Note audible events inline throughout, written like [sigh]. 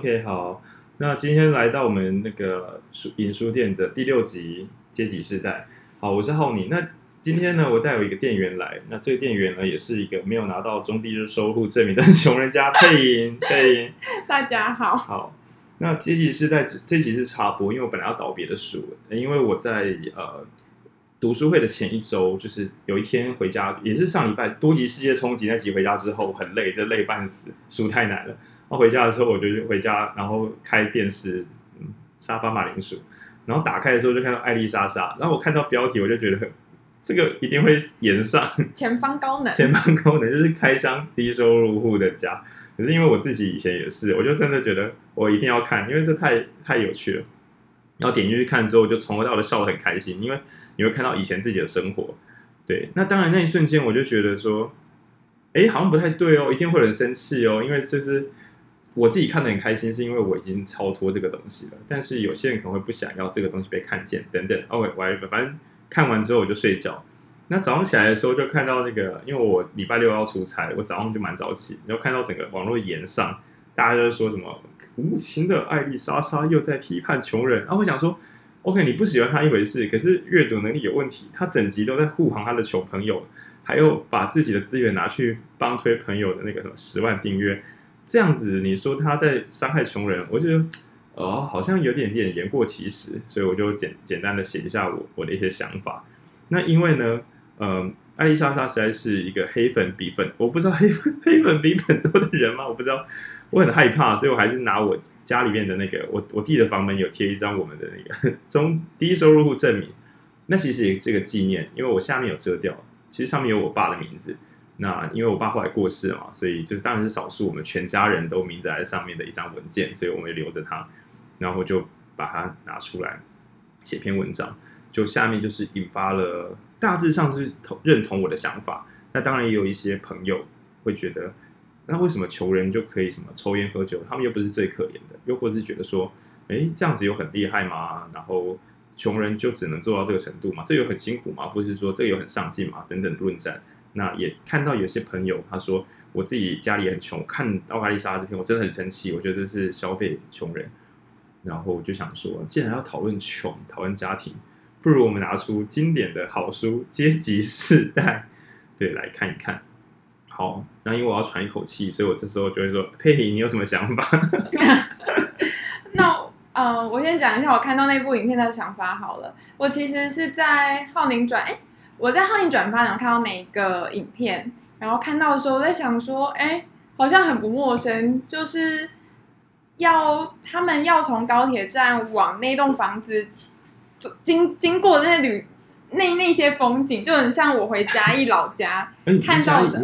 OK，好，那今天来到我们那个书影书店的第六集《阶级世代》。好，我是浩宁。那今天呢，我带有一个店员来。那这个店员呢，也是一个没有拿到中低收入证明的穷人家。配音配音，[laughs] 大家好。好，那《阶级世代》这集是插播，因为我本来要导别的书，因为我在呃读书会的前一周，就是有一天回家，也是上礼拜多级世界冲击那集回家之后，很累，这累半死，书太难了。然后回家的时候，我就回家，然后开电视，嗯，沙发马铃薯，然后打开的时候就看到艾丽莎莎，然后我看到标题，我就觉得。这个一定会演上，前方高能，前方高能就是开箱低收入户的家。可是因为我自己以前也是，我就真的觉得我一定要看，因为这太太有趣了。然后点进去看之后，就从头到尾笑得很开心，因为你会看到以前自己的生活。对，那当然那一瞬间我就觉得说，哎，好像不太对哦，一定会有人生气哦，因为就是我自己看得很开心，是因为我已经超脱这个东西了。但是有些人可能会不想要这个东西被看见，等等。OK，我反正。看完之后我就睡觉，那早上起来的时候就看到那个，因为我礼拜六要出差，我早上就蛮早起，然后看到整个网络炎上，大家就说什么无情的艾丽莎莎又在批判穷人，然后我想说，OK，你不喜欢他一回事，可是阅读能力有问题，他整集都在护航他的穷朋友，还有把自己的资源拿去帮推朋友的那个什么十万订阅，这样子你说他在伤害穷人，我觉得。哦，好像有点点言过其实，所以我就简简单的写一下我我的一些想法。那因为呢，呃，艾丽莎莎实在是一个黑粉比粉，我不知道黑粉黑粉比粉多的人吗？我不知道，我很害怕，所以我还是拿我家里面的那个，我我弟的房门有贴一张我们的那个中低收入户证明。那其实也是个纪念，因为我下面有遮掉，其实上面有我爸的名字。那因为我爸后来过世了嘛，所以就是当然是少数我们全家人都名字在上面的一张文件，所以我们也留着它。然后就把它拿出来写篇文章，就下面就是引发了大致上是同认同我的想法。那当然也有一些朋友会觉得，那为什么穷人就可以什么抽烟喝酒，他们又不是最可怜的？又或是觉得说，哎，这样子有很厉害吗？然后穷人就只能做到这个程度吗？这有很辛苦吗？或者是说这有很上进吗？等等论战。那也看到有些朋友他说，我自己家里很穷，看到艾丽莎这篇我真的很生气，我觉得这是消费穷人。然后我就想说，既然要讨论穷、讨论家庭，不如我们拿出经典的好书《阶级世代》，对，来看一看。好，那因为我要喘一口气，所以我这时候就会说：“佩仪，你有什么想法？” [laughs] 那呃，我先讲一下我看到那部影片的想法好了。我其实是在浩宁转，哎，我在浩宁转发，然后看到哪个影片，然后看到的时候，我在想说，哎，好像很不陌生，就是。要他们要从高铁站往那栋房子经经过的那些旅那那些风景，就很像我回嘉义老家 [laughs] 看到的。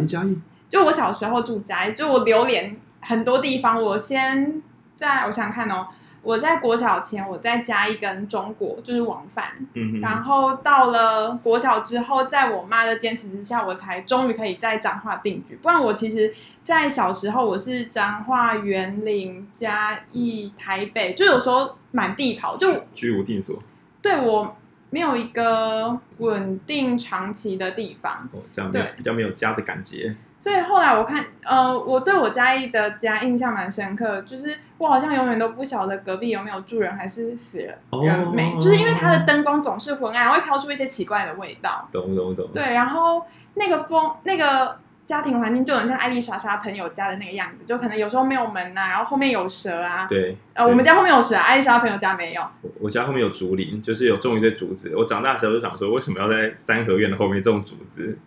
就我小时候住嘉义，就我流连很多地方。我先在我想想看哦。我在国小前，我在嘉义跟中国就是往返，嗯、哼然后到了国小之后，在我妈的坚持之下，我才终于可以在彰化定居。不然我其实，在小时候我是彰化、园林、嘉义、台北，就有时候满地跑，就居无定所。对，我没有一个稳定长期的地方，哦，这样对比较没有家的感觉。所以后来我看，呃，我对我嘉义的家印象蛮深刻，就是我好像永远都不晓得隔壁有没有住人还是死人人没，哦、就是因为它的灯光总是昏暗，会飘出一些奇怪的味道。懂懂懂。对，然后那个风，那个家庭环境就很像艾丽莎莎朋友家的那个样子，就可能有时候没有门呐、啊，然后后面有蛇啊。对。呃，我们家后面有蛇，艾丽莎莎朋友家没有。我我家后面有竹林，就是有种一堆竹子。我长大的时候就想说，为什么要在三合院的后面种竹子？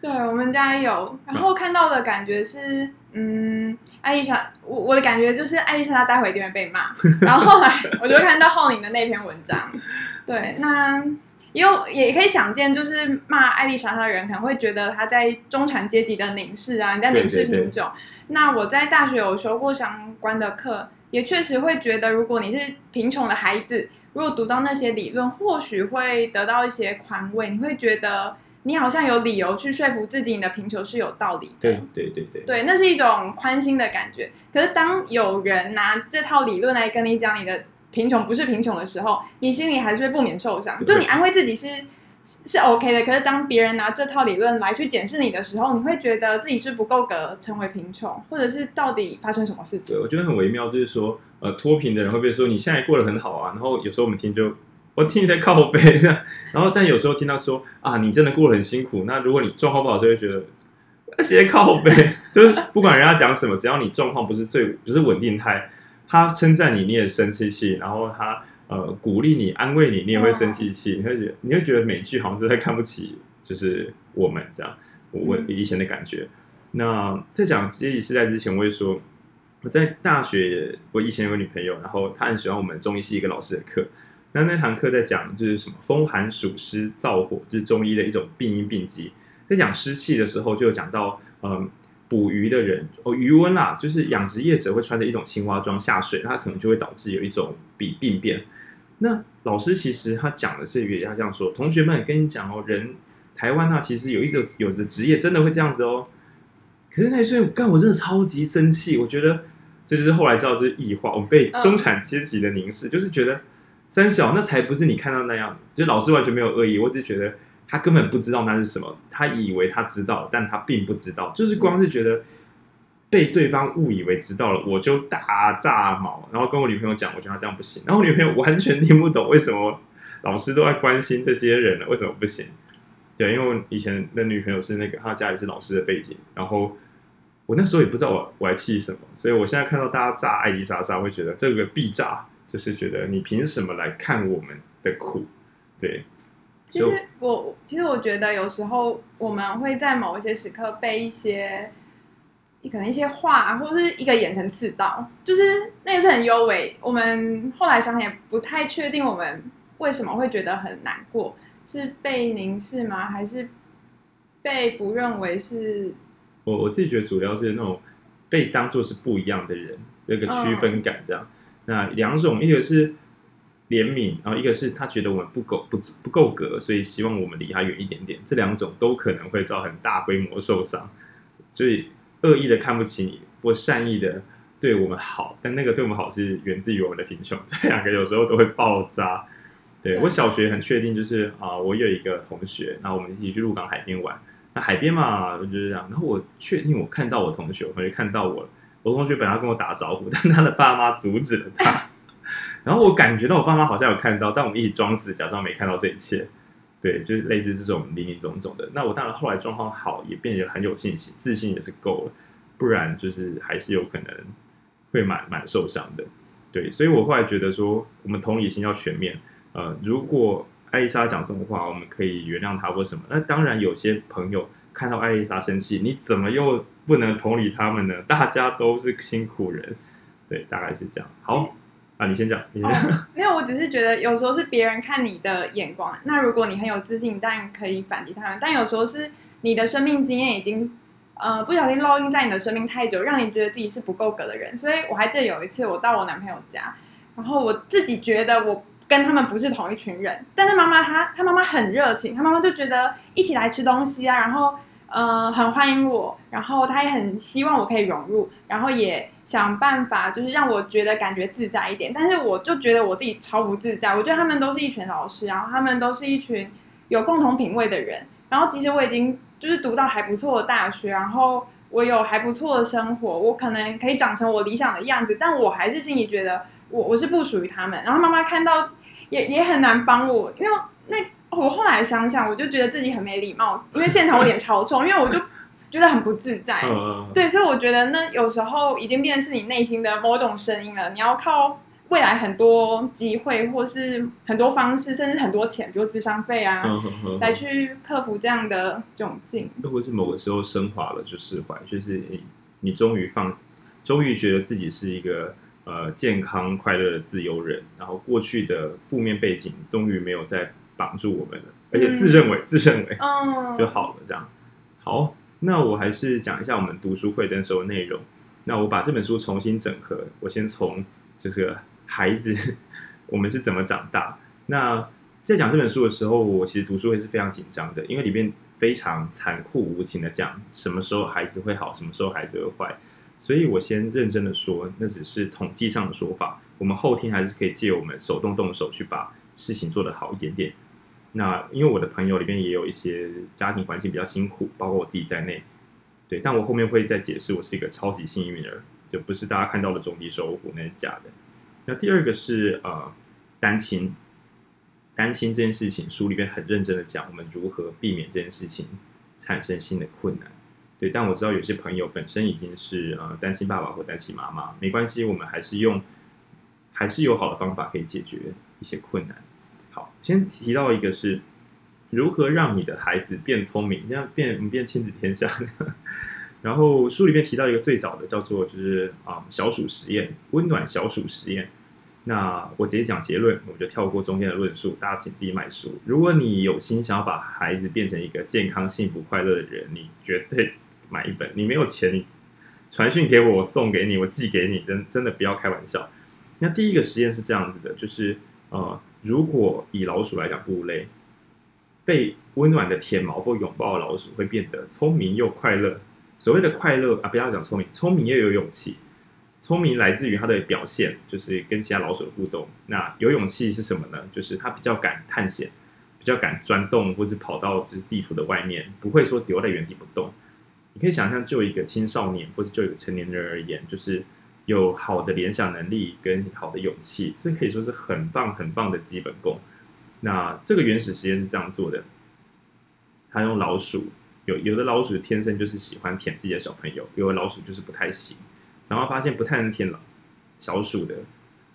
对，我们家有，然后看到的感觉是，嗯，艾丽莎，我我的感觉就是艾丽莎她待会一定会被骂，[laughs] 然后后来我就看到浩宁的那篇文章，对，那也有也可以想见，就是骂艾丽莎她的人可能会觉得她在中产阶级的凝视啊，你在凝视贫穷。那我在大学有修过相关的课，也确实会觉得，如果你是贫穷的孩子，如果读到那些理论，或许会得到一些宽慰，你会觉得。你好像有理由去说服自己，你的贫穷是有道理的。对对对对，对，那是一种宽心的感觉。可是当有人拿这套理论来跟你讲你的贫穷不是贫穷的时候，你心里还是会不免受伤。就你安慰自己是是 OK 的。可是当别人拿这套理论来去检视你的时候，你会觉得自己是不够格成为贫穷，或者是到底发生什么事情？对，我觉得很微妙，就是说，呃，脱贫的人会不会说你现在过得很好啊？然后有时候我们听就我听你在靠背这样，然后但有时候听到说啊，你真的过得很辛苦。那如果你状况不好，就会觉得那些靠背，[laughs] 就是不管人家讲什么，只要你状况不是最不是稳定态。他称赞你，你也生气气；然后他呃鼓励你、安慰你，你也会生气气。你会觉得，你会觉得每句好像是在看不起，就是我们这样。我以前的感觉。嗯、那在讲阶级世代之前，我会说，我在大学，我以前有个女朋友，然后她很喜欢我们中医系一个老师的课。那那堂课在讲就是什么风寒暑湿燥火，就是中医的一种病因病机。在讲湿气的时候，就有讲到嗯。捕鱼的人哦，鱼塭啦，就是养殖业者会穿着一种青蛙装下水，它可能就会导致有一种比病变。那老师其实他讲的是，也要这样说，同学们跟你讲哦，人台湾啊，其实有一种有的职业真的会这样子哦。可是那时候我干，我真的超级生气，我觉得这就是后来知道这是异化，我们被中产阶级的凝视，就是觉得三小那才不是你看到那样，就老师完全没有恶意，我只是觉得。他根本不知道那是什么，他以为他知道，但他并不知道。就是光是觉得被对方误以为知道了，我就大炸毛，然后跟我女朋友讲，我觉得他这样不行。然后我女朋友完全听不懂为什么老师都在关心这些人呢？为什么不行？对，因为我以前的女朋友是那个，她家里是老师的背景，然后我那时候也不知道我我还气什么，所以我现在看到大家炸艾丽莎莎，会觉得这个必炸，就是觉得你凭什么来看我们的苦？对。其实我其实我觉得有时候我们会在某一些时刻被一些可能一些话或者是一个眼神刺到，就是那也是很幽微。我们后来想想也不太确定我们为什么会觉得很难过，是被凝视吗？还是被不认为是？我我自己觉得主要是那种被当做是不一样的人，有个区分感这样。嗯、那两种，一个是。怜悯，然后一个是他觉得我们不够不不够格，所以希望我们离他远一点点。这两种都可能会造成大规模受伤，所以恶意的看不起你，或善意的对我们好，但那个对我们好是源自于我们的贫穷。这两个有时候都会爆炸。对，我小学很确定，就是啊，我有一个同学，然后我们一起去鹿港海边玩。那海边嘛，就是这样。然后我确定我看到我同学，我同学看到我，我同学本来要跟我打招呼，[laughs] 但他的爸妈阻止了他。[laughs] 然后我感觉到我爸妈好像有看到，但我们一起装死，假装没看到这一切。对，就是类似这种林林总总的。那我当然后来状况好，也变得很有信心，自信也是够了。不然就是还是有可能会蛮蛮受伤的。对，所以我后来觉得说，我们同理心要全面。呃，如果艾丽莎讲这种话，我们可以原谅她或什么。那当然，有些朋友看到艾丽莎生气，你怎么又不能同理他们呢？大家都是辛苦人。对，大概是这样。好。啊，你先讲。你先讲。哦，没有，我只是觉得有时候是别人看你的眼光。那如果你很有自信，当然可以反击他们。但有时候是你的生命经验已经，呃，不小心烙印在你的生命太久，让你觉得自己是不够格的人。所以我还记得有一次，我到我男朋友家，然后我自己觉得我跟他们不是同一群人。但是妈妈她，她妈妈很热情，她妈妈就觉得一起来吃东西啊，然后。呃，很欢迎我，然后她也很希望我可以融入，然后也想办法就是让我觉得感觉自在一点。但是我就觉得我自己超不自在。我觉得他们都是一群老师，然后他们都是一群有共同品味的人。然后即使我已经就是读到还不错的大学，然后我有还不错的生活，我可能可以长成我理想的样子，但我还是心里觉得我我是不属于他们。然后妈妈看到也也很难帮我，因为那。我后来想想，我就觉得自己很没礼貌，因为现场我脸 [laughs] 超臭，因为我就觉得很不自在。对，所以我觉得那有时候已经变成是你内心的某种声音了。你要靠未来很多机会，或是很多方式，甚至很多钱，比如智商费啊，来去克服这样的窘境。如果是某个时候升华了，就释怀，就是你你终于放，终于觉得自己是一个呃健康快乐的自由人，然后过去的负面背景终于没有再。绑住我们了，而且自认为、嗯、自认为 [laughs] 就好了，这样。好，那我还是讲一下我们读书会的时候内容。那我把这本书重新整合，我先从就是孩子我们是怎么长大。那在讲这本书的时候，我其实读书会是非常紧张的，因为里面非常残酷无情的讲什么时候孩子会好，什么时候孩子会坏。所以我先认真的说，那只是统计上的说法。我们后天还是可以借我们手动动手去把事情做得好一点点。那因为我的朋友里面也有一些家庭环境比较辛苦，包括我自己在内。对，但我后面会再解释，我是一个超级幸运儿，就不是大家看到的中低收入，那是假的。那第二个是呃单亲，单亲这件事情，书里面很认真的讲，我们如何避免这件事情产生新的困难。对，但我知道有些朋友本身已经是呃单亲爸爸或单亲妈妈，没关系，我们还是用，还是有好的方法可以解决一些困难。好，先提到一个是。如何让你的孩子变聪明？这样变，变亲子天下。[laughs] 然后书里面提到一个最早的，叫做就是啊小鼠实验，温暖小鼠实验。那我直接讲结论，我们就跳过中间的论述，大家请自己买书。如果你有心想要把孩子变成一个健康、幸福、快乐的人，你绝对买一本。你没有钱，你传讯给我，我送给你，我寄给你，真真的不要开玩笑。那第一个实验是这样子的，就是呃，如果以老鼠来讲，哺乳类。被温暖的舔毛或拥抱的老鼠会变得聪明又快乐。所谓的快乐啊，不要讲聪明，聪明又有勇气。聪明来自于它的表现，就是跟其他老鼠互动。那有勇气是什么呢？就是它比较敢探险，比较敢钻洞，或是跑到就是地图的外面，不会说留在原地不动。你可以想象，就一个青少年，或是就一个成年人而言，就是有好的联想能力跟好的勇气，这可以说是很棒很棒的基本功。那这个原始实验是这样做的，他用老鼠，有有的老鼠天生就是喜欢舔自己的小朋友，有的老鼠就是不太行，然后发现不太能舔了小鼠的，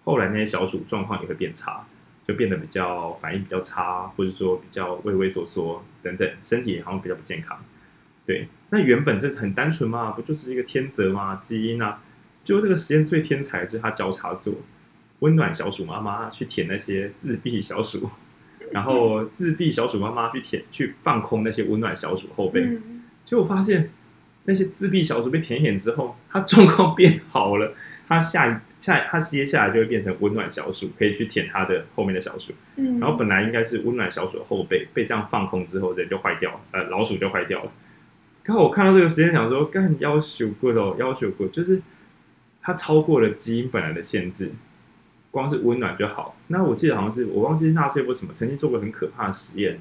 后来那些小鼠状况也会变差，就变得比较反应比较差，或者说比较畏畏缩缩等等，身体好像比较不健康。对，那原本这是很单纯嘛，不就是一个天择嘛，基因啊？就这个实验最天才就是他交叉做，温暖小鼠妈妈去舔那些自闭小鼠。然后自闭小鼠妈妈去舔，去放空那些温暖小鼠后背，嗯、结果发现那些自闭小鼠被舔一舔之后，它状况变好了。它下下它接下来就会变成温暖小鼠，可以去舔它的后面的小鼠。嗯、然后本来应该是温暖小鼠的后背，被这样放空之后，人就坏掉了，呃，老鼠就坏掉了。刚好我看到这个实验，想说，干要求过哦，要求过，就是它超过了基因本来的限制。光是温暖就好。那我记得好像是我忘记是纳粹或什么曾经做过很可怕的实验，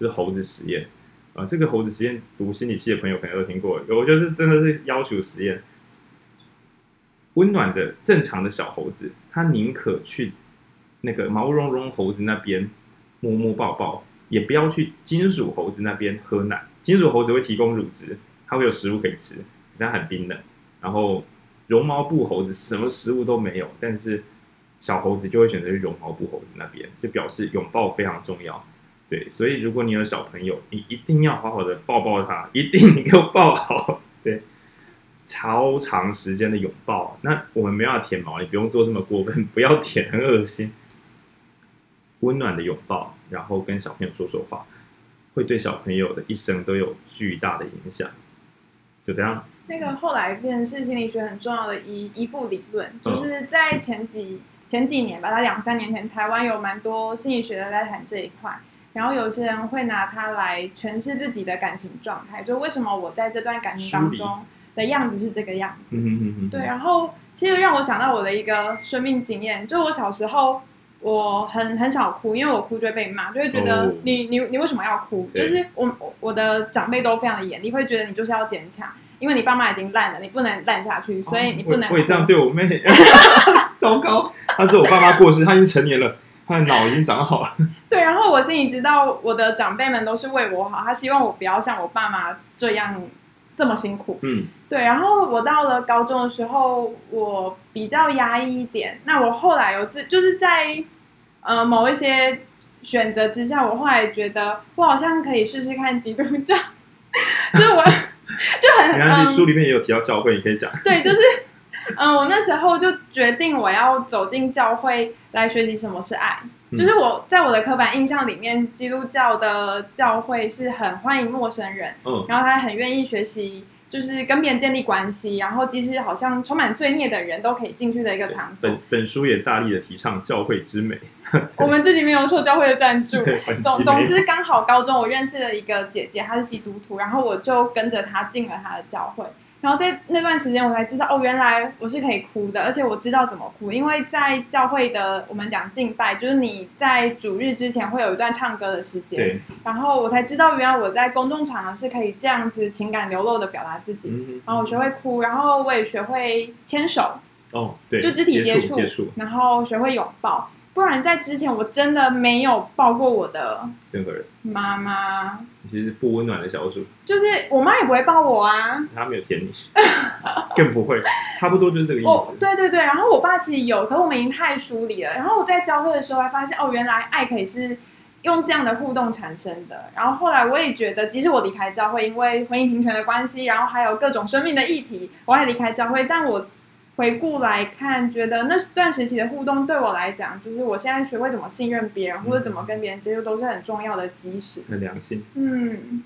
就是猴子实验。啊、这个猴子实验读心理系的朋友可能都听过。我觉得是真的是要求实验。温暖的正常的小猴子，它宁可去那个毛茸茸猴子那边摸摸抱抱，也不要去金属猴子那边喝奶。金属猴子会提供乳汁，它会有食物可以吃，可是它很冰冷。然后绒毛布猴子什么食物都没有，但是。小猴子就会选择去绒毛布猴子那边，就表示拥抱非常重要。对，所以如果你有小朋友，你一定要好好的抱抱他，一定你给我抱好。[laughs] 对，超长时间的拥抱。那我们没有舔毛，你不用做这么过分，[laughs] 不要舔，很恶心。温暖的拥抱，然后跟小朋友说说话，会对小朋友的一生都有巨大的影响。就这样。那个后来变成是心理学很重要的依依附理论，就是在前几。前几年吧，他两三年前，台湾有蛮多心理学的在谈这一块，然后有些人会拿它来诠释自己的感情状态，就为什么我在这段感情当中的样子是这个样子。嗯、对，然后其实让我想到我的一个生命经验，就我小时候我很很少哭，因为我哭就会被骂，就会觉得你、哦、你你为什么要哭？就是我我的长辈都非常的严厉，会觉得你就是要坚强。因为你爸妈已经烂了，你不能烂下去，所以你不能。会这样对我妹？[laughs] 糟糕！他是我爸妈过世，他已经成年了，他的脑已经长好了。[laughs] 对，然后我心里知道，我的长辈们都是为我好，他希望我不要像我爸妈这样这么辛苦。嗯，对。然后我到了高中的时候，我比较压抑一点。那我后来有自，就是在呃某一些选择之下，我后来觉得我好像可以试试看基督教，[laughs] 就是我。就很，[laughs] 你看书里面也有提到教会，嗯、你可以讲。[laughs] 对，就是，嗯，我那时候就决定我要走进教会来学习什么是爱。嗯、就是我在我的刻板印象里面，基督教的教会是很欢迎陌生人，嗯，然后他很愿意学习。就是跟别人建立关系，然后即使好像充满罪孽的人都可以进去的一个场所。本本书也大力的提倡教会之美。[laughs] 我们自己没有受教会的赞助。总总之，刚好高中我认识了一个姐姐，她是基督徒，然后我就跟着她进了她的教会。然后在那段时间，我才知道哦，原来我是可以哭的，而且我知道怎么哭，因为在教会的我们讲敬拜，就是你在主日之前会有一段唱歌的时间，对，然后我才知道原来我在公众场合是可以这样子情感流露的表达自己，嗯、然后我学会哭，然后我也学会牵手，哦，对，就肢体接触，接触，然后学会拥抱。不然在之前我真的没有抱过我的任何人妈妈，其实是不温暖的小鼠，就是我妈也不会抱我啊，她没有舔你，[laughs] 更不会，差不多就是这个意思。哦，对对对，然后我爸其实有，可是我们已经太疏离了。然后我在教会的时候还发现，哦，原来爱可以是用这样的互动产生的。然后后来我也觉得，即使我离开教会，因为婚姻平权的关系，然后还有各种生命的议题，我还离开教会，但我。回顾来看，觉得那段时期的互动对我来讲，就是我现在学会怎么信任别人，或者怎么跟别人接触，都是很重要的基石。很良心。嗯，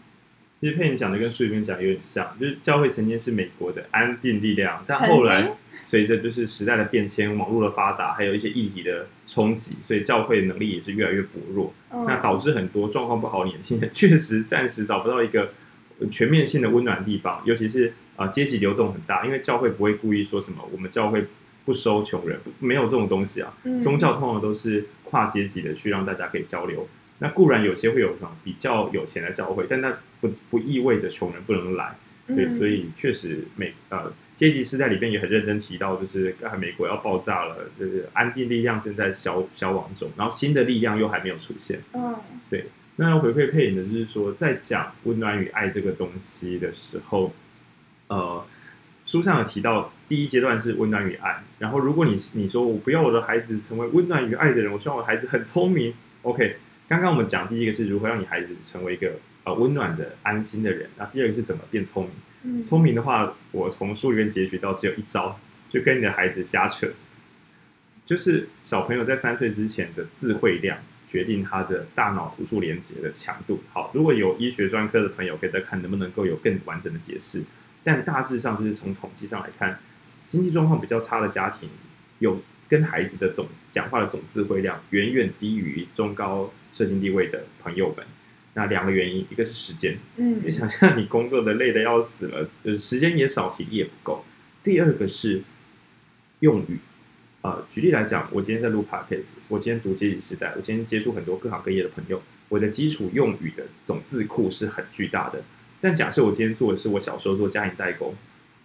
其实佩妮讲的跟书里面讲的有点像，就是教会曾经是美国的安定力量，但后来随着就是时代的变迁、网络的发达，还有一些议题的冲击，所以教会的能力也是越来越薄弱。嗯、那导致很多状况不好的年轻人，[laughs] 确实暂时找不到一个全面性的温暖的地方，尤其是。啊，阶级流动很大，因为教会不会故意说什么，我们教会不收穷人，没有这种东西啊。嗯、宗教通常都是跨阶级的，去让大家可以交流。那固然有些会有什么比较有钱的教会，但那不不意味着穷人不能来。对，嗯、所以确实美呃阶级是在里边也很认真提到，就是美国要爆炸了，就是安定力量正在消消亡中，然后新的力量又还没有出现。嗯，对。那要回馈配影的就是说，在讲温暖与爱这个东西的时候。呃，书上有提到，第一阶段是温暖与爱。然后，如果你你说我不要我的孩子成为温暖与爱的人，我希望我的孩子很聪明。OK，刚刚我们讲第一个是如何让你孩子成为一个呃温暖的、安心的人。那第二个是怎么变聪明？嗯、聪明的话，我从书里面截取到只有一招，就跟你的孩子瞎扯。就是小朋友在三岁之前的智慧量，决定他的大脑突触连接的强度。好，如果有医学专科的朋友，可以再看能不能够有更完整的解释。但大致上就是从统计上来看，经济状况比较差的家庭，有跟孩子的总讲话的总智慧量远远低于中高社经地位的朋友们。那两个原因，一个是时间，嗯，你想象你工作的累的要死了，就是时间也少，体力也不够。第二个是用语，呃，举例来讲，我今天在录 podcast，我今天读阶级时代，我今天接触很多各行各业的朋友，我的基础用语的总字库是很巨大的。但假设我今天做的是我小时候做家庭代工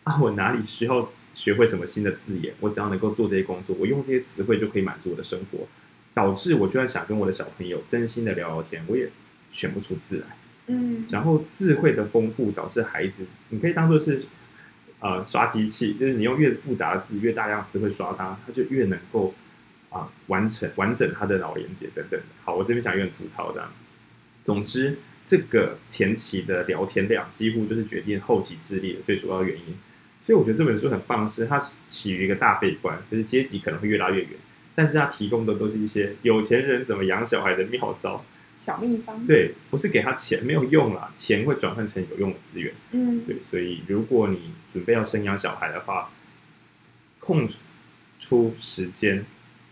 啊，我哪里需要学会什么新的字眼？我只要能够做这些工作，我用这些词汇就可以满足我的生活。导致我就算想跟我的小朋友真心的聊聊天，我也选不出字来。嗯，然后智慧的丰富导致孩子，你可以当做是呃刷机器，就是你用越复杂的字、越大量词汇刷它，它就越能够啊完成完整它的脑连接等等。好，我这边讲有点粗糙这样。总之。这个前期的聊天量几乎就是决定后期智力的最主要原因，所以我觉得这本书很棒，是它起于一个大悲观，就是阶级可能会越拉越远，但是它提供的都是一些有钱人怎么养小孩的妙招、小秘方。对，不是给他钱没有用啦，钱会转换成有用的资源。嗯，对，所以如果你准备要生养小孩的话，空出时间，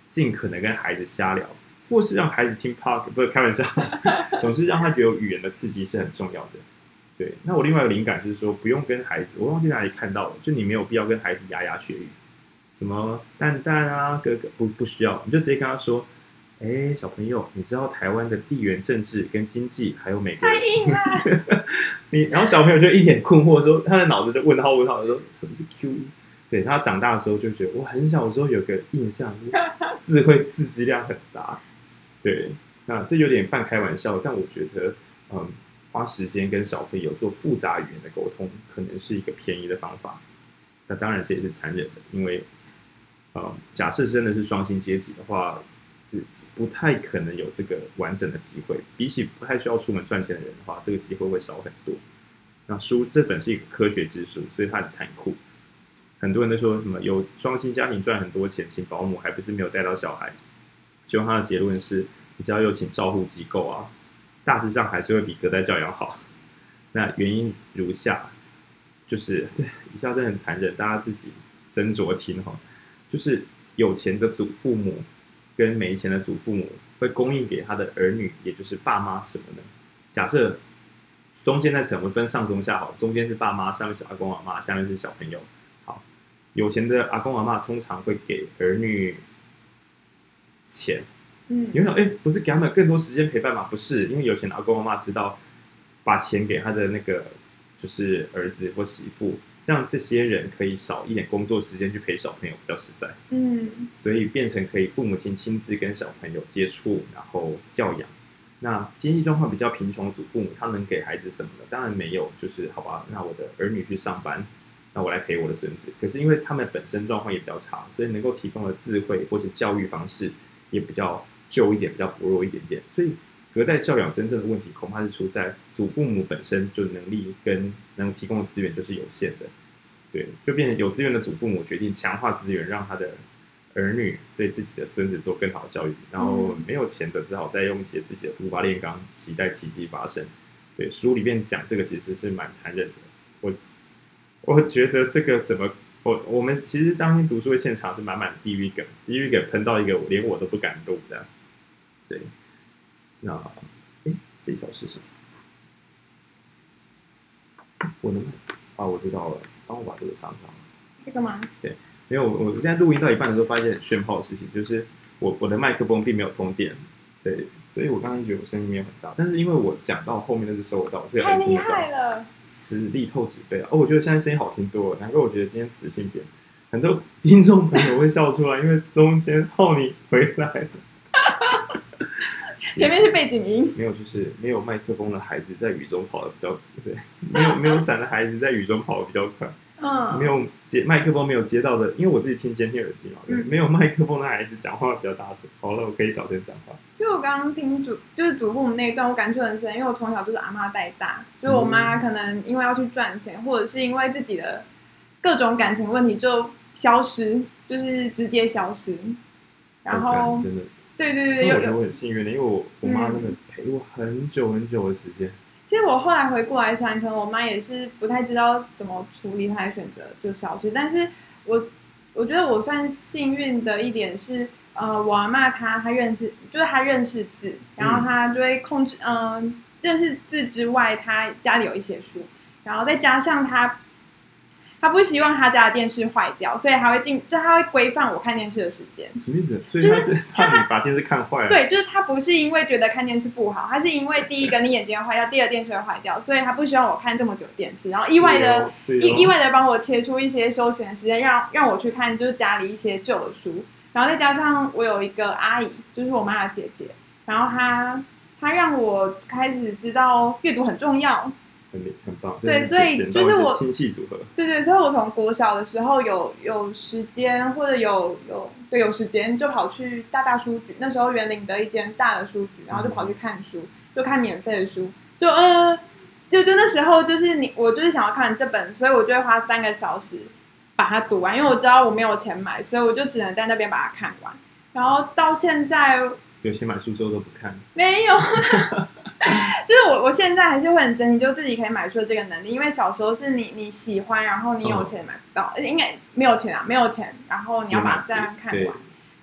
尽可能跟孩子瞎聊。或是让孩子听 Park，不是开玩笑，[laughs] 总是让他觉得有语言的刺激是很重要的。对，那我另外一个灵感就是说，不用跟孩子，我忘记哪里看到了，就你没有必要跟孩子牙牙学语，什么蛋蛋啊，哥哥不不需要，你就直接跟他说，哎、欸，小朋友，你知道台湾的地缘政治跟经济，还有美国，太硬了。[laughs] 你然后小朋友就一脸困惑说，他的脑子就问号问号，说什么是 QE？对，他长大的时候就觉得，我很小的时候有个印象，[laughs] 智慧刺激量很大。对，那这有点半开玩笑，但我觉得，嗯，花时间跟小朋友做复杂语言的沟通，可能是一个便宜的方法。那当然这也是残忍的，因为，嗯，假设真的是双薪阶级的话，不太可能有这个完整的机会。比起不太需要出门赚钱的人的话，这个机会会少很多。那书这本是一个科学之书，所以它很残酷。很多人都说什么有双薪家庭赚很多钱，请保姆还不是没有带到小孩。最后他的结论是，你只要有请照护机构啊，大致上还是会比隔代教养好。[laughs] 那原因如下，就是这 [laughs] 以下真的很残忍，大家自己斟酌听哈。就是有钱的祖父母跟没钱的祖父母会供应给他的儿女，也就是爸妈什么呢？假设中间那层我们分上中下好，中间是爸妈，上面是阿公阿妈，下面是小朋友。好，有钱的阿公阿妈通常会给儿女钱。嗯，你会想，哎，不是给他们更多时间陪伴吗？不是，因为有钱的阿公阿妈知道，把钱给他的那个就是儿子或媳妇，让这些人可以少一点工作时间去陪小朋友，比较实在。嗯，所以变成可以父母亲亲自跟小朋友接触，然后教养。那经济状况比较贫穷的祖父母，他能给孩子什么呢？当然没有，就是好吧，那我的儿女去上班，那我来陪我的孙子。可是因为他们本身状况也比较差，所以能够提供的智慧或是教育方式也比较。旧一点，比较薄弱一点点，所以隔代教养真正的问题，恐怕是出在祖父母本身就能力跟能提供的资源就是有限的，对，就变成有资源的祖父母决定强化资源，让他的儿女对自己的孙子做更好的教育，然后没有钱的只好再用一些自己的土法炼钢，期待奇迹发生。对，书里面讲这个其实是蛮残忍的，我我觉得这个怎么？我我们其实当天读书会现场是满满地狱梗，地狱梗喷到一个连我都不敢录的。对，那哎，这条是什么？我能啊，我知道了，帮我把这个插上。这个吗？对，没有，我我现在录音到一半的时候，发现很炫炮的事情，就是我我的麦克风并没有通电，对，所以我刚刚觉得我声音没有很大，但是因为我讲到后面的是收得到，所以太厉害了，是力透纸背啊！哦，我觉得现在声音好听多了，难怪我觉得今天磁性点，很多听众朋友会笑出来，因为中间浩你回来了。前面是背景音，没有，就是没有麦克风的孩子在雨中跑的比较对，没有没有伞的孩子在雨中跑的比较快，嗯，没有接麦克风没有接到的，因为我自己听监听耳机嘛，嗯，没有麦克风的孩子讲话比较大声，好了，我可以小声讲话。因为我刚刚听祖就是祖父母那一段，我感触很深，因为我从小就是阿妈带大，就是我妈可能因为要去赚钱，或者是因为自己的各种感情问题就消失，就是直接消失，然后真的。对对对，有有我很幸运的，因为我我妈真的陪我很久很久的时间。其实我后来回过来想，可能我妈也是不太知道怎么处理，她的选择就消失。但是我我觉得我算幸运的一点是，呃，我阿妈她她认识，就是她认识字，然后她就会控制，嗯、呃，认识字之外，她家里有一些书，然后再加上她。他不希望他家的电视坏掉，所以他会进，就他会规范我看电视的时间。什么意思？所以他是就是怕你把电视看坏了。对，就是他不是因为觉得看电视不好，他是因为第一个你眼睛会坏掉，第二电视会坏掉，所以他不希望我看这么久的电视，然后意外的、哦哦、意意外的帮我切出一些休闲时间，让让我去看就是家里一些旧的书，然后再加上我有一个阿姨，就是我妈的姐姐，然后她她让我开始知道阅读很重要。很很棒，对，所以就是我亲戚组合，对对，所以我从国小的时候有有时间或者有有对有时间就跑去大大书局，那时候园林的一间大的书局，然后就跑去看书，就看免费的书，就嗯，就就那时候就是你我就是想要看这本，所以我就会花三个小时把它读完，因为我知道我没有钱买，所以我就只能在那边把它看完，然后到现在有钱买书之后都不看，没有。[laughs] [laughs] 就是我，我现在还是会很珍惜，就自己可以买出的这个能力。因为小时候是你你喜欢，然后你有钱买不到，哦、应该没有钱啊，没有钱，然后你要把它这样看完。对，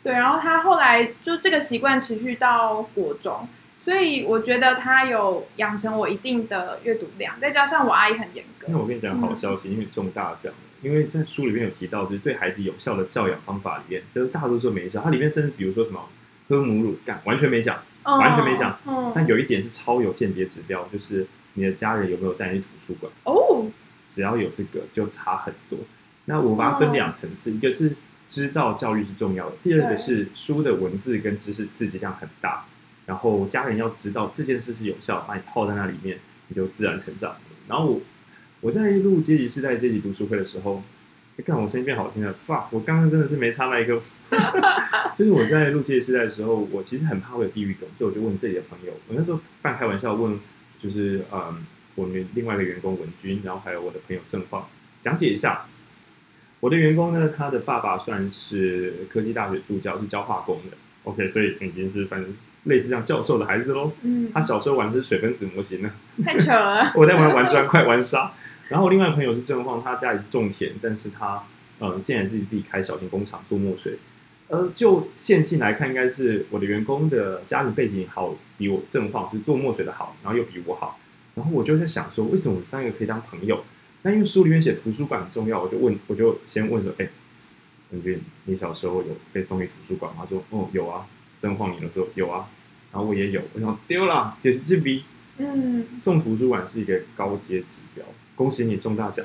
对，然后他后来就这个习惯持续到国中，所以我觉得他有养成我一定的阅读量，再加上我阿姨很严格。那我跟你讲好消息，因为中大奖，因为在书里面有提到，就是对孩子有效的教养方法里面，就是大多数没效。它里面甚至比如说什么喝母乳干，完全没讲。完全没讲，嗯，但有一点是超有鉴别指标，就是你的家人有没有带你去图书馆哦。只要有这个，就差很多。那我把它分两层次，一个是知道教育是重要的，第二个是书的文字跟知识刺激量很大，然后家人要知道这件事是有效，把你泡在那里面，你就自然成长。然后我我在录阶级世代阶级读书会的时候。看我声音变好听了，fuck！我刚刚真的是没插麦克风。[laughs] 就是我在录这些时代的时候，我其实很怕会有地域梗，所以我就问这里的朋友，我那时候半开玩笑问，就是嗯，我们另外一个员工文君，然后还有我的朋友正晃，讲解一下。我的员工呢，他的爸爸算是科技大学助教，是教化工的。OK，所以已经是反正类似像教授的孩子喽。嗯。他小时候玩的是水分子模型呢。太扯了。[laughs] 我在玩玩砖块玩沙。然后我另外朋友是郑晃，他家里是种田，但是他嗯现在自己自己开小型工厂做墨水。呃，就线性来看，应该是我的员工的家庭背景好，比我正晃，就是做墨水的好，然后又比我好。然后我就在想说，为什么我们三个可以当朋友？那因为书里面写图书馆很重要，我就问，我就先问说，哎，文君，你小时候有被送去图书馆吗？他说，哦，有啊。郑晃你的说有啊，然后我也有，我想丢了，也是这笔。嗯，送图书馆是一个高阶指标，恭喜你中大奖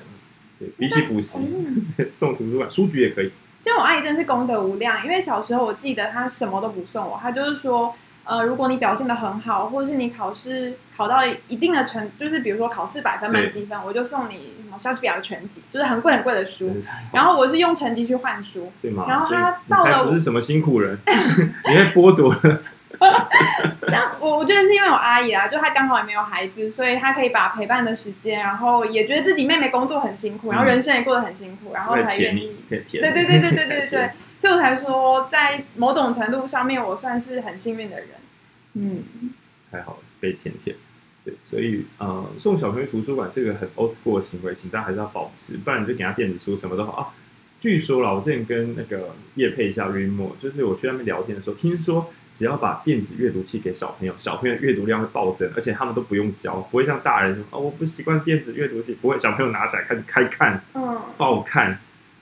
比起补习，嗯、[laughs] 送图书馆书局也可以。其实我阿姨真是功德无量，因为小时候我记得她什么都不送我，她就是说。呃，如果你表现的很好，或者是你考试考到一定的成，就是比如说考四百分满积分，我就送你什么莎士比亚的全集，就是很贵很贵的书。然后我是用成绩去换书，对吗？然后他到了，不是什么辛苦人，[laughs] 你会剥夺了。[laughs] 但我我觉得是因为我阿姨啊，就她刚好也没有孩子，所以她可以把陪伴的时间，然后也觉得自己妹妹工作很辛苦，然后人生也过得很辛苦，然后才愿意。对 [laughs] 对对对对对对对。所以我才说，在某种程度上面，我算是很幸运的人。嗯，还好被甜甜。对，所以呃，送小朋友图书馆这个很 old school 的行为，请大家还是要保持，不然你就给他电子书，什么都好啊。据说啦，我之前跟那个叶佩一下 Readmoo，就是我去那边聊天的时候，听说只要把电子阅读器给小朋友，小朋友阅读量会暴增，而且他们都不用教，不会像大人说哦，我不习惯电子阅读器，不会，小朋友拿起来开始开看，嗯，爆看。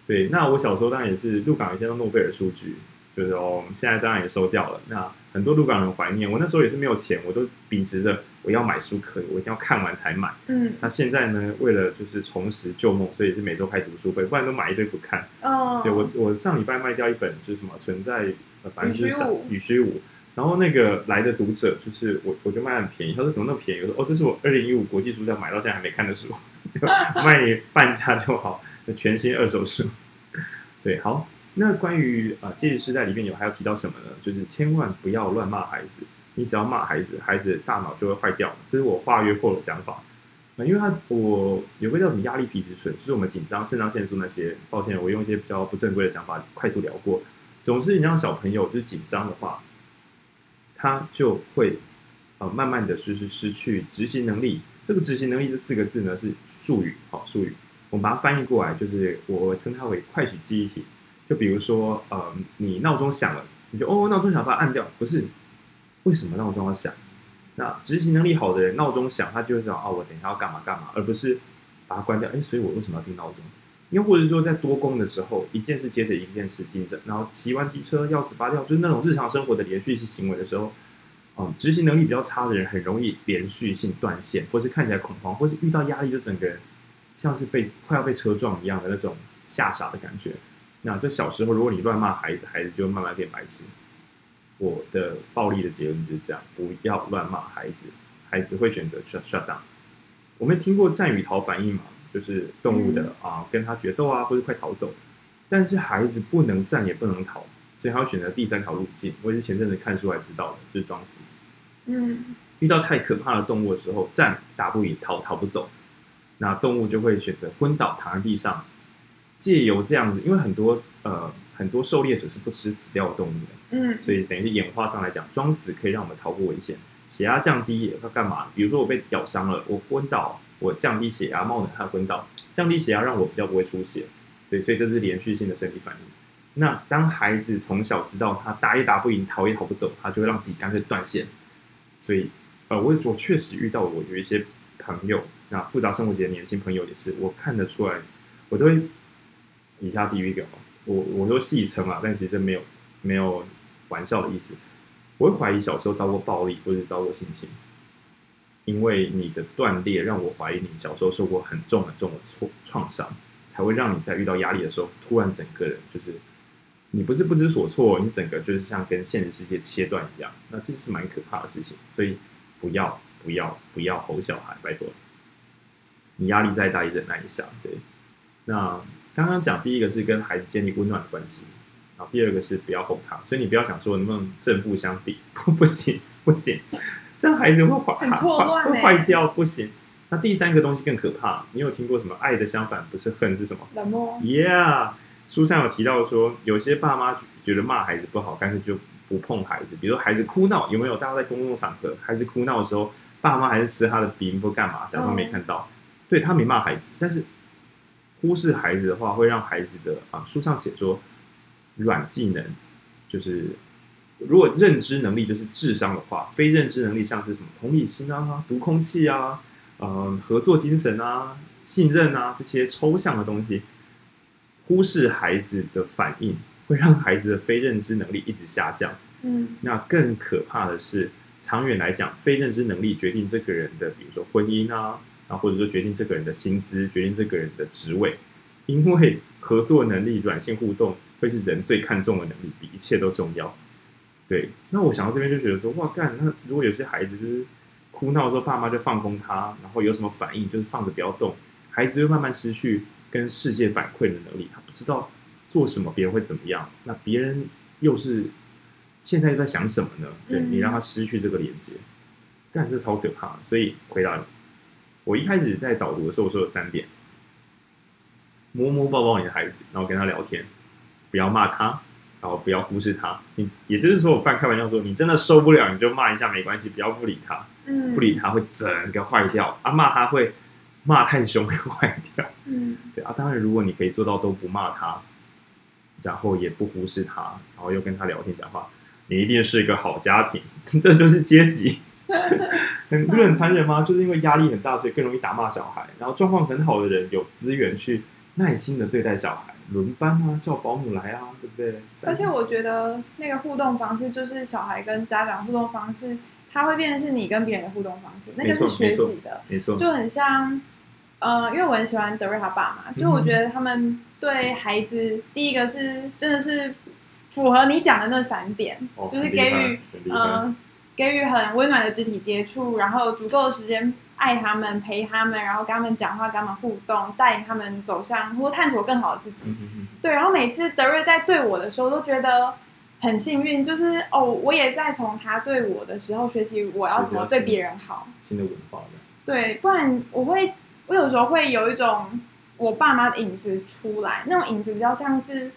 对，那我小时候当然也是鹿港有些诺贝尔书局，就是哦，现在当然也收掉了。那很多鹿港人怀念，我那时候也是没有钱，我都秉持着我要买书可以，我一定要看完才买。嗯，那现在呢，为了就是重拾旧梦，所以也是每周开读书会，不然都买一堆不看。哦，对我我上礼拜卖掉一本，就是什么存在呃百分之三与虚无，然后那个来的读者就是我，我就卖很便宜，他说怎么那么便宜？我说哦，这是我二零一五国际书展买到现在还没看的书，[laughs] 卖你半价就好。全新二手书，[laughs] 对，好。那关于啊，戒严时代里面有还要提到什么呢？就是千万不要乱骂孩子，你只要骂孩子，孩子的大脑就会坏掉。这是我化约后的讲法。那因为他我有个叫什么压力皮质醇，就是我们紧张肾上腺素那些。抱歉，我用一些比较不正规的讲法，快速聊过。总之，你让小朋友就是紧张的话，他就会呃慢慢的失失失去执行能力。这个执行能力这四个字呢是术语，好术语。我们把它翻译过来，就是我称它为快取记忆体。就比如说，呃，你闹钟响了，你就哦，闹钟响，把它按掉。不是，为什么闹钟要响？那执行能力好的人，闹钟响，他就会想，哦，我等一下要干嘛干嘛，而不是把它关掉。哎，所以我为什么要定闹钟？又或者说，在多工的时候，一件事接着一件事进展，然后骑完机车，钥匙拔掉，就是那种日常生活的连续性行为的时候，嗯，执行能力比较差的人，很容易连续性断线，或是看起来恐慌，或是遇到压力就整个人。像是被快要被车撞一样的那种吓傻的感觉。那这小时候，如果你乱骂孩子，孩子就慢慢变白痴。我的暴力的结论就是这样：不要乱骂孩子，孩子会选择 shut shut down。我们听过战与逃反应嘛？就是动物的啊，跟他决斗啊，或者快逃走。但是孩子不能战也不能逃，所以他要选择第三条路径。我也是前阵子看书才知道的，就是装死。嗯，遇到太可怕的动物的时候，战打不赢，逃逃不走。那动物就会选择昏倒躺在地上，借由这样子，因为很多呃很多狩猎者是不吃死掉的动物的，嗯，所以等于是演化上来讲，装死可以让我们逃过危险，血压降低也要干嘛？比如说我被咬伤了，我昏倒，我降低血压，冒冷汗昏倒，降低血压让我比较不会出血，对，所以这是连续性的生理反应。那当孩子从小知道他打也打不赢，逃也逃不走，他就会让自己干脆断线。所以呃，我我确实遇到我有一些朋友。那复杂生活节的年轻朋友也是，我看得出来，我都会以下第一个，我我都戏称啊，但其实没有没有玩笑的意思。我会怀疑小时候遭过暴力或者遭过性侵，因为你的断裂让我怀疑你小时候受过很重很重的挫创伤，才会让你在遇到压力的时候，突然整个人就是你不是不知所措，你整个就是像跟现实世界切断一样。那这是蛮可怕的事情，所以不要不要不要吼小孩，拜托。你压力再大也忍耐一下，对。那刚刚讲第一个是跟孩子建立温暖的关系，然后第二个是不要吼他，所以你不要想说能不能正负相抵，不不行不行，这样孩子会坏，很错乱，会坏掉，不行。那第三个东西更可怕，你有听过什么爱的相反不是恨是什么？冷漠。Yeah，书上有提到说，有些爸妈觉得骂孩子不好，但是就不碰孩子。比如说孩子哭闹，有没有？大家在公共场合，孩子哭闹的时候，爸妈还是吃他的饼，不干嘛，假装没看到。嗯对，他没骂孩子，但是忽视孩子的话，会让孩子的啊，书上写说，软技能就是如果认知能力就是智商的话，非认知能力像是什么同理心啊、读空气啊、啊呃合作精神啊、信任啊这些抽象的东西，忽视孩子的反应，会让孩子的非认知能力一直下降。嗯，那更可怕的是，长远来讲，非认知能力决定这个人的，比如说婚姻啊，啊，或者说决定这个人的薪资，决定这个人的职位，因为合作能力、软性互动会是人最看重的能力，比一切都重要。对，那我想到这边就觉得说，哇，干，那如果有些孩子就是哭闹的时候，爸妈就放空他，然后有什么反应就是放着不要动，孩子就慢慢失去跟世界反馈的能力，他不知道做什么别人会怎么样，那别人又是。现在又在想什么呢？对，你让他失去这个连接，干、嗯、这超可怕。所以回答你我一开始在导读的时候，我说有三点：摸摸抱抱你的孩子，然后跟他聊天，不要骂他，然后不要忽视他。你也就是说，我半开玩笑说，你真的受不了，你就骂一下没关系，不要不理他。嗯，不理他会整个坏掉。啊，骂他会骂太凶会 [laughs] 坏掉。嗯，对啊。当然，如果你可以做到都不骂他，然后也不忽视他，然后又跟他聊天讲话。你一定是一个好家庭，[laughs] 这就是阶级，[laughs] 很不是很残忍吗？就是因为压力很大，所以更容易打骂小孩。然后状况很好的人有资源去耐心的对待小孩，轮班啊，叫保姆来啊，对不对？而且我觉得那个互动方式，就是小孩跟家长互动方式，它会变成是你跟别人的互动方式，那个是学习的，没错，就很像，呃，因为我很喜欢德瑞他爸嘛，就我觉得他们对孩子，嗯、第一个是真的是。符合你讲的那三点，哦、就是给予嗯、呃、给予很温暖的肢体接触，然后足够的时间爱他们、陪他们，然后跟他们讲话、跟他们互动，带领他们走向或探索更好的自己。对，然后每次德瑞在对我的时候，都觉得很幸运，就是哦，我也在从他对我的时候学习我要怎么对别人好。新的文化的。对，不然我会我有时候会有一种我爸妈的影子出来，那种影子比较像是。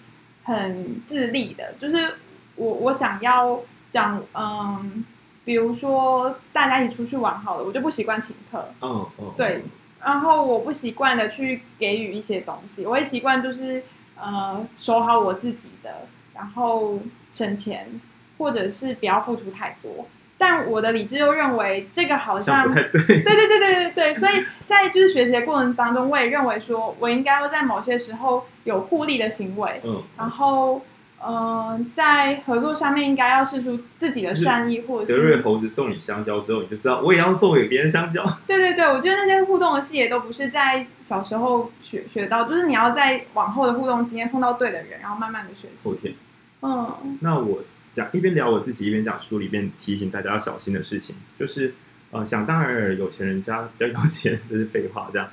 很自立的，就是我我想要讲，嗯，比如说大家一起出去玩好了，我就不习惯请客，嗯嗯，嗯对，然后我不习惯的去给予一些东西，我会习惯就是呃守好我自己的，然后省钱，或者是不要付出太多。但我的理智又认为这个好像，像对，对对对对对对，所以在就是学习的过程当中，我也认为说我应该要在某些时候有互利的行为，嗯，然后嗯、呃，在合作上面应该要试出自己的善意，或者是德瑞猴子送你香蕉之后，你就知道我也要送给别人香蕉。[laughs] 对对对，我觉得那些互动的细节都不是在小时候学学到，就是你要在往后的互动经验碰到对的人，然后慢慢的学习。天嗯，那我。讲一边聊我自己，一边讲书里边提醒大家要小心的事情，就是呃，想当然尔有钱人家比较有钱，这是废话。这样，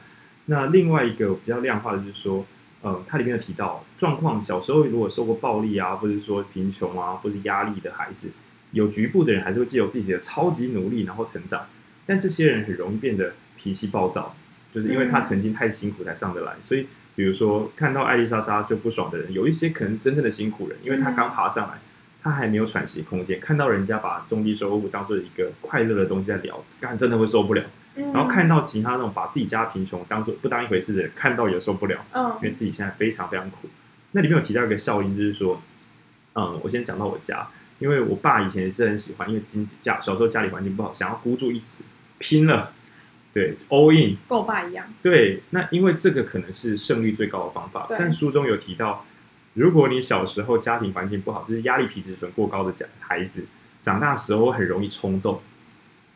那另外一个比较量化的就是说，呃，它里面有提到状况，小时候如果受过暴力啊，或者是说贫穷啊，或者是压力的孩子，有局部的人还是会借由自己的超级努力然后成长，但这些人很容易变得脾气暴躁，就是因为他曾经太辛苦才上得来。所以，比如说看到艾丽莎莎就不爽的人，有一些可能是真正的辛苦人，因为他刚爬上来。他还没有喘息空间，看到人家把中低收入当做一个快乐的东西在聊，干真的会受不了。嗯、然后看到其他那种把自己家贫穷当做不当一回事的人，看到也受不了。嗯，因为自己现在非常非常苦。那里面有提到一个效应，就是说，嗯，我先讲到我家，因为我爸以前也是很喜欢，因为经济家小时候家里环境不好，想要孤注一掷，拼了，对，all in，跟我爸一样。对，那因为这个可能是胜率最高的方法，但书中有提到。如果你小时候家庭环境不好，就是压力皮质醇过高的孩子，长大时候很容易冲动。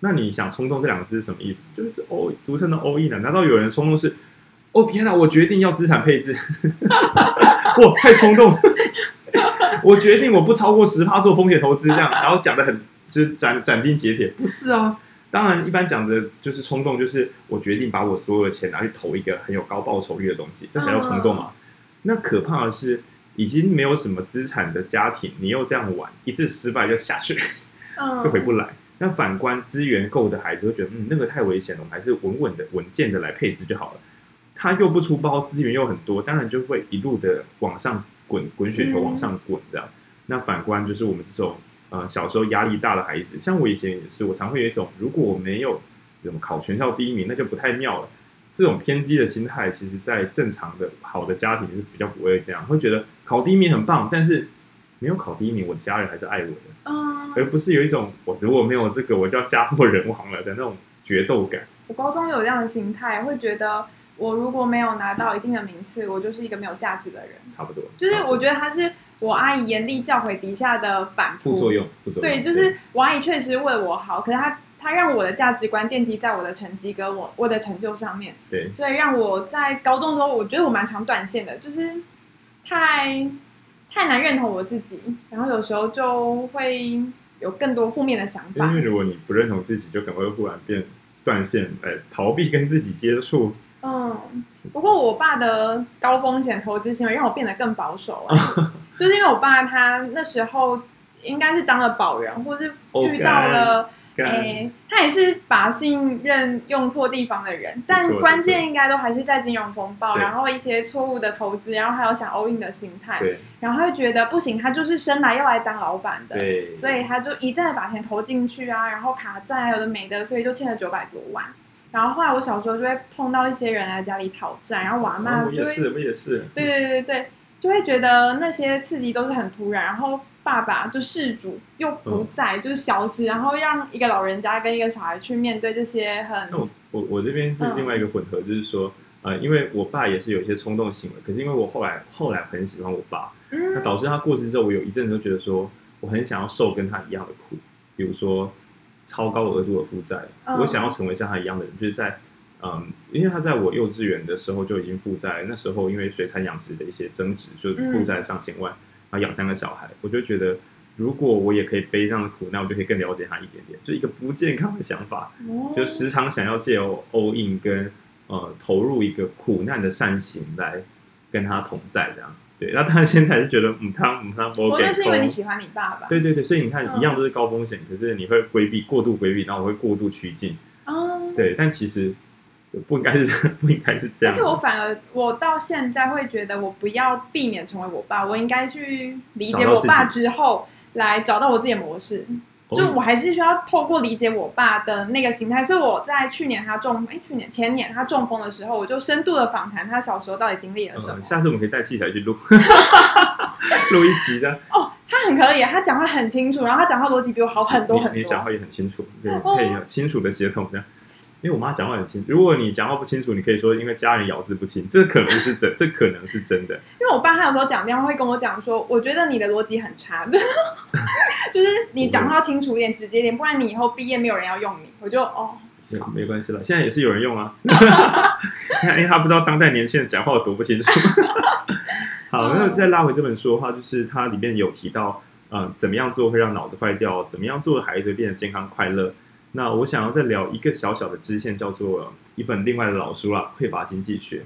那你想冲动这两个字是什么意思？就是哦，俗称的 all in 呢？难道有人冲动是？哦天哪，我决定要资产配置，[laughs] 哇，太冲动！[laughs] 我决定我不超过十趴做风险投资，这样，然后讲的很就是斩斩钉截铁。不是啊，当然一般讲的就是冲动，就是我决定把我所有的钱拿去投一个很有高报酬率的东西，这才叫冲动嘛。那可怕的是。已经没有什么资产的家庭，你又这样玩，一次失败就下去，就回不来。那反观资源够的孩子，会觉得嗯，那个太危险了，我们还是稳稳的、稳健的来配置就好了。他又不出包，资源又很多，当然就会一路的往上滚，滚雪球往上滚这样。嗯、那反观就是我们这种呃小时候压力大的孩子，像我以前也是，我常会有一种，如果我没有什么考全校第一名，那就不太妙了。这种偏激的心态，其实，在正常的好的家庭是比较不会这样，会觉得考第一名很棒，但是没有考第一名，我家人还是爱我的，嗯，而不是有一种我如果没有这个，我就要家破人亡了的那种决斗感。我高中有这样的心态，会觉得我如果没有拿到一定的名次，我就是一个没有价值的人。差不多，就是我觉得他是我阿姨严厉教诲底下的反副作用。副作用对，就是我阿姨确实为我好，可是她她让我的价值观奠基在我的成绩跟我我的成就上面。对，所以让我在高中的时候，我觉得我蛮常断线的，就是太太难认同我自己，然后有时候就会。有更多负面的想法，因为如果你不认同自己，就可能会忽然变断线，哎，逃避跟自己接触。嗯，不过我爸的高风险投资行为让我变得更保守啊，[laughs] 就是因为我爸他那时候应该是当了保人，或是遇到了。哎、欸，他也是把信任用错地方的人，但关键应该都还是在金融风暴，然后一些错误的投资，然后还有想 all in 的心态，然后他就觉得不行，他就是生来要来当老板的，所以他就一再把钱投进去啊，然后卡债有的没的，所以就欠了九百多万。然后后来我小时候就会碰到一些人来家里讨债，然后我阿嬷就会，是，我也是，对对对对，就会觉得那些刺激都是很突然，然后。爸爸就事主又不在，嗯、就是消失，然后让一个老人家跟一个小孩去面对这些很……那我我我这边是另外一个混合，嗯、就是说，呃，因为我爸也是有一些冲动行为，可是因为我后来后来很喜欢我爸，嗯、那导致他过世之后，我有一阵子都觉得说，我很想要受跟他一样的苦，比如说超高额度的负债，嗯、我想要成为像他一样的人，就是在嗯，因为他在我幼稚园的时候就已经负债，那时候因为水产养殖的一些增值，就负债上千万。嗯养三个小孩，我就觉得，如果我也可以背这样的苦，那我就可以更了解他一点点。就一个不健康的想法，就时常想要借由 all in 跟呃投入一个苦难的善行来跟他同在，这样。对，那他现在是觉得，嗯，他嗯他我那是因为你喜欢你爸爸。对对对，所以你看，一样都是高风险，可是你会规避，过度规避，然后我会过度趋近。哦。对，但其实。不应该是，[laughs] 不应该是这样。而且我反而，我到现在会觉得，我不要避免成为我爸，我应该去理解我爸之后，来找到我自己的模式。就我还是需要透过理解我爸的那个心态。所以我在去年他中，哎，去年前年他中风的时候，我就深度的访谈他小时候到底经历了什么。嗯，下次我们可以带器材去录，[laughs] 录一集的。哦，他很可以，他讲话很清楚，然后他讲话逻辑比我好很多很多。你讲话也很清楚，对，可以清楚的协同这样。因为我妈讲话很清楚，如果你讲话不清楚，你可以说因为家人咬字不清，这可能是真，这可能是真的。[laughs] 因为我爸他有时候讲电话会跟我讲说，我觉得你的逻辑很差，[laughs] 就是你讲话清楚一点、直接一点，不然你以后毕业没有人要用你。我就哦，没没关系了，现在也是有人用啊。因 [laughs] 为他不知道当代年轻人讲话有多不清楚。好，那再拉回这本书的话，就是它里面有提到，嗯，怎么样做会让脑子坏掉？怎么样做孩子变得健康快乐？那我想要再聊一个小小的支线，叫做一本另外的老书啦，《匮乏经济学》。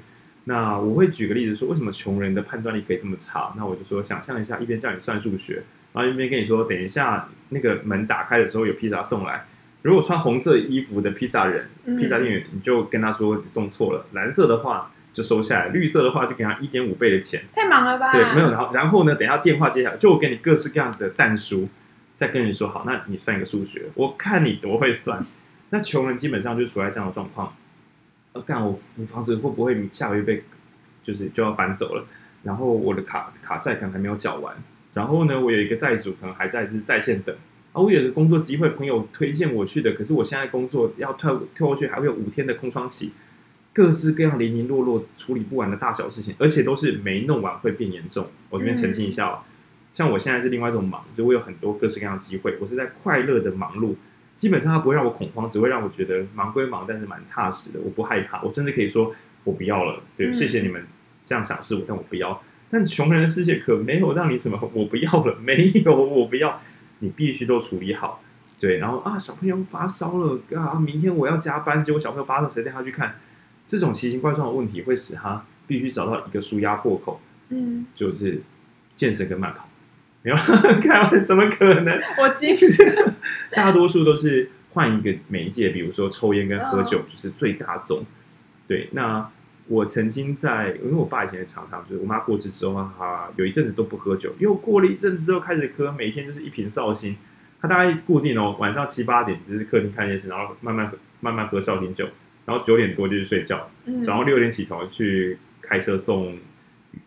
那我会举个例子说，为什么穷人的判断力可以这么差？那我就说，想象一下，一边叫你算数学，然后一边跟你说，等一下那个门打开的时候有披萨送来。如果穿红色衣服的披萨人，披萨店员，你就跟他说你送错了。蓝色的话就收下来，绿色的话就给他一点五倍的钱。太忙了吧？对，没有。然后然后呢，等一下电话接下来，就我给你各式各样的蛋书。再跟你说好，那你算一个数学，我看你多会算。那穷人基本上就处在这样的状况。呃，干我我房子会不会下个月被就是就要搬走了？然后我的卡卡债可能还没有缴完。然后呢，我有一个债主可能还在就是在线等。啊，我有个工作机会，朋友推荐我去的，可是我现在工作要退退过去，还会有五天的空窗期。各式各样零零落落处理不完的大小事情，而且都是没弄完会变严重。我这边澄清一下哦。像我现在是另外一种忙，就我有很多各式各样的机会，我是在快乐的忙碌，基本上它不会让我恐慌，只会让我觉得忙归忙，但是蛮踏实的，我不害怕，我甚至可以说我不要了，对，谢谢你们这样赏识我，但我不要。但穷人的世界可没有让你什么我不要了，没有我不要，你必须都处理好，对，然后啊小朋友发烧了啊，明天我要加班，结果小朋友发烧，谁带他去看？这种奇形怪状的问题会使他必须找到一个舒压破口，嗯，就是健身跟慢跑。没有开玩笑，怎么可能？我今天 [laughs] 大多数都是换一个媒介，比如说抽烟跟喝酒，就是最大宗。对，那我曾经在，因为我爸以前常常就是我妈过世之后，他有一阵子都不喝酒，又过了一阵子之后开始喝，每天就是一瓶绍兴。他大概固定哦，晚上七八点就是客厅看电视，然后慢慢喝，慢慢喝绍兴酒，然后九点多就去睡觉，早上六点起床去开车送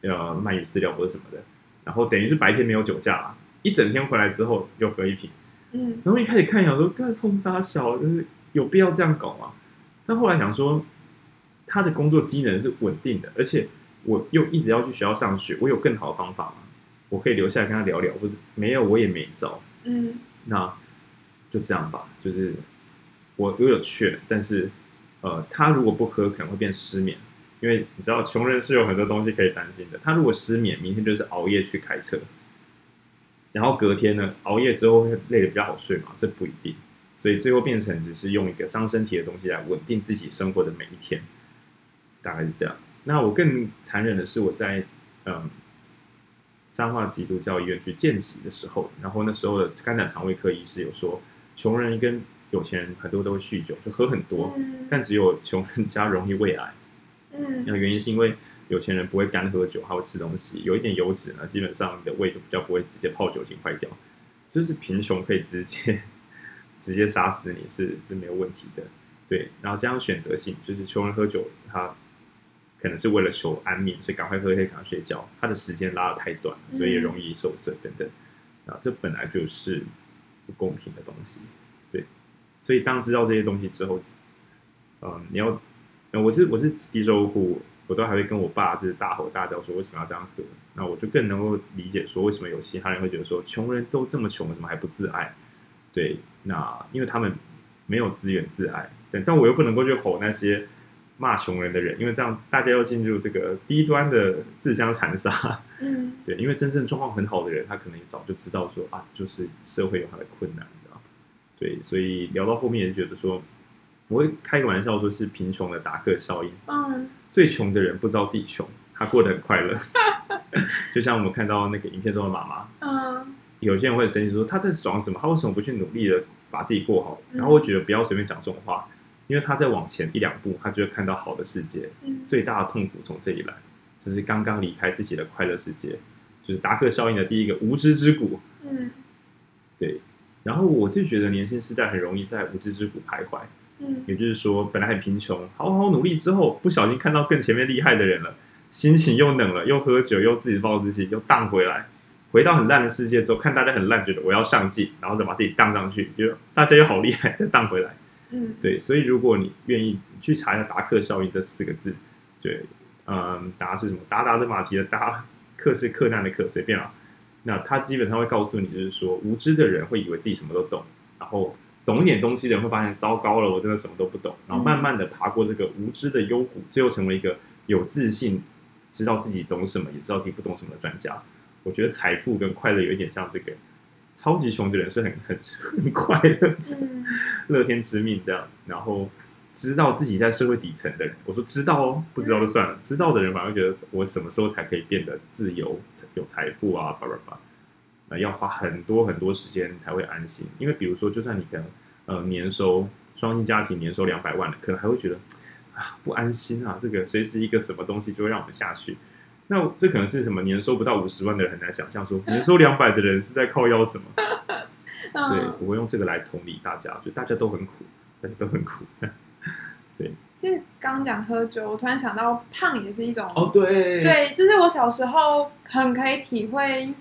呃鳗鱼饲料或者什么的。然后等于是白天没有酒驾了，一整天回来之后又喝一瓶，嗯，然后一开始看想说，干冲啥小，就是有必要这样搞吗？但后来想说，他的工作机能是稳定的，而且我又一直要去学校上学，我有更好的方法吗？我可以留下来跟他聊聊，或者没有我也没招。嗯，那就这样吧。就是我我有劝，但是呃，他如果不喝，可能会变失眠，因为你知道，穷人是有很多东西可以担心的。他如果失眠，明天就是熬夜去开车，然后隔天呢，熬夜之后会累得比较好睡嘛？这不一定。所以最后变成只是用一个伤身体的东西来稳定自己生活的每一天，大概是这样。那我更残忍的是，我在嗯。彰化基督教医院去见习的时候，然后那时候的肝胆肠胃科医师有说，穷人跟有钱人很多都会酗酒，就喝很多，嗯、但只有穷人家容易胃癌。嗯，那原因是因为有钱人不会干喝酒，还会吃东西，有一点油脂呢，基本上你的胃就比较不会直接泡酒精坏掉。就是贫穷可以直接 [laughs] 直接杀死你是是没有问题的。对，然后这样选择性就是穷人喝酒他。可能是为了求安眠，所以赶快喝可以赶快睡觉。他的时间拉得太短，所以也容易受损等等。啊，这本来就是不公平的东西。对，所以当知道这些东西之后，嗯，你要，我是我是低收入户，我都还会跟我爸就是大吼大叫说为什么要这样喝。那我就更能够理解说为什么有其他人会觉得说穷人都这么穷，为什么还不自爱？对，那因为他们没有资源自爱。对，但我又不能够去吼那些。骂穷人的人，因为这样大家要进入这个低端的自相残杀。嗯，对，因为真正状况很好的人，他可能也早就知道说啊，就是社会有他的困难。对，所以聊到后面也觉得说，我会开个玩笑说是贫穷的达克效应。嗯，最穷的人不知道自己穷，他过得很快乐。[laughs] 就像我们看到那个影片中的妈妈，嗯，有些人会生气说他在爽什么？他为什么不去努力的把自己过好？然后我觉得不要随便讲这种话。因为他在往前一两步，他就会看到好的世界。嗯、最大的痛苦从这里来，就是刚刚离开自己的快乐世界，就是达克效应的第一个无知之谷。嗯，对。然后我就觉得年轻时代很容易在无知之谷徘徊。嗯，也就是说，本来很贫穷，好好努力之后，不小心看到更前面厉害的人了，心情又冷了，又喝酒，又自己暴自己，又荡回来，回到很烂的世界之后，看大家很烂，觉得我要上进，然后再把自己荡上去，就大家又好厉害，再荡回来。嗯，[laughs] 对，所以如果你愿意去查一下达克效应这四个字，对，嗯，达是什么？达达的马蹄的达，克是克难的克，随便啊。那他基本上会告诉你，就是说，无知的人会以为自己什么都懂，然后懂一点东西的人会发现糟糕了，我真的什么都不懂。然后慢慢的爬过这个无知的幽谷，最后成为一个有自信、知道自己懂什么，也知道自己不懂什么的专家。我觉得财富跟快乐有一点像这个。超级穷的人是很很 [laughs] 很快乐，[laughs] 乐天知命这样。然后知道自己在社会底层的人，我说知道哦，不知道就算了。知道的人反而觉得我什么时候才可以变得自由、有财富啊？叭叭叭，那要花很多很多时间才会安心。因为比如说，就算你可能呃年收双薪家庭年收两百万了，可能还会觉得啊不安心啊，这个随时一个什么东西就会让我们下去。那这可能是什么？年收不到五十万的人很难想象，说年收两百的人是在靠腰什么？[laughs] 对，我会用这个来同理大家，就大家都很苦，大家都很苦，这样。对，就是刚刚讲喝酒，我突然想到胖也是一种哦，对，对，就是我小时候很可以体会，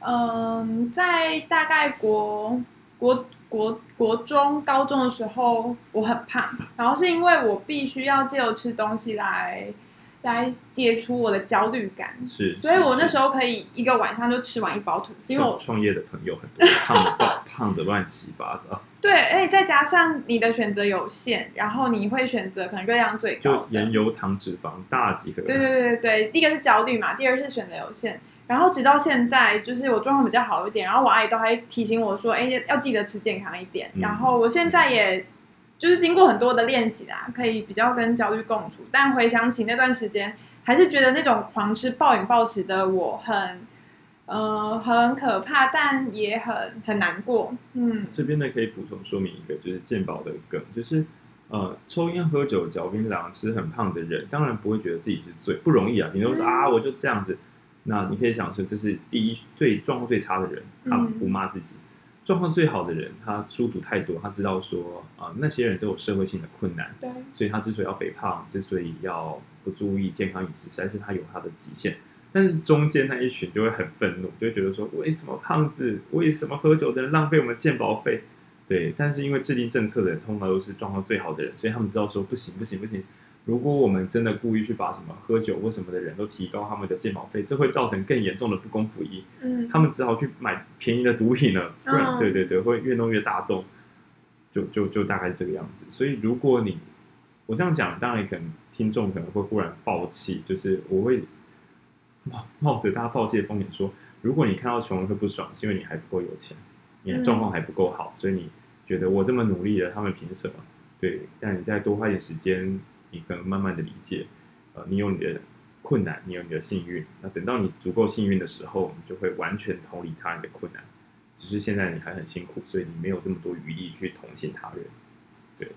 嗯，在大概国国国国中、高中的时候，我很胖，然后是因为我必须要借由吃东西来。来解除我的焦虑感，是，所以我那时候可以一个晚上就吃完一包吐司。因为我创业的朋友很多，胖的 [laughs] 胖的乱七八糟。[laughs] 对，而且再加上你的选择有限，然后你会选择可能热量最高就盐油糖脂肪大几个。对对对对对，第一个是焦虑嘛，第二是选择有限。然后直到现在，就是我状况比较好一点，然后我阿姨都还提醒我说：“哎，要记得吃健康一点。嗯”然后我现在也。就是经过很多的练习啦，可以比较跟焦虑共处。但回想起那段时间，还是觉得那种狂吃暴饮暴食的我很，呃，很可怕，但也很很难过。嗯，这边呢可以补充说明一个，就是健保的梗，就是呃，抽烟喝酒嚼槟榔吃很胖的人，当然不会觉得自己是最不容易啊。你都说啊，我就这样子，那你可以想说，这是第一最状况最差的人，他不骂自己。嗯状况最好的人，他书读太多，他知道说啊、呃，那些人都有社会性的困难，对，所以他之所以要肥胖，之所以要不注意健康饮食，实在是他有他的极限。但是中间那一群就会很愤怒，就会觉得说，为什么胖子，为什么喝酒的人浪费我们健保费？对，但是因为制定政策的人通常都是状况最好的人，所以他们知道说不行不行不行，如果我们真的故意去把什么喝酒或什么的人都提高他们的健保费，这会造成更严重的不公不义。嗯，他们只好去买便宜的毒品了，不然、哦、对对对，会越弄越大洞，就就就大概是这个样子。所以如果你我这样讲，当然可能听众可能会忽然爆气，就是我会冒冒着大家爆气的风险说，如果你看到穷人会不爽，是因为你还不够有钱，你的状况还不够好，所以你觉得我这么努力了，他们凭什么？对，但你再多花点时间，你可能慢慢的理解，呃，你有你的困难，你有你的幸运，那等到你足够幸运的时候，你就会完全同理他人的困难。只是现在你还很辛苦，所以你没有这么多余力去同情他人，对。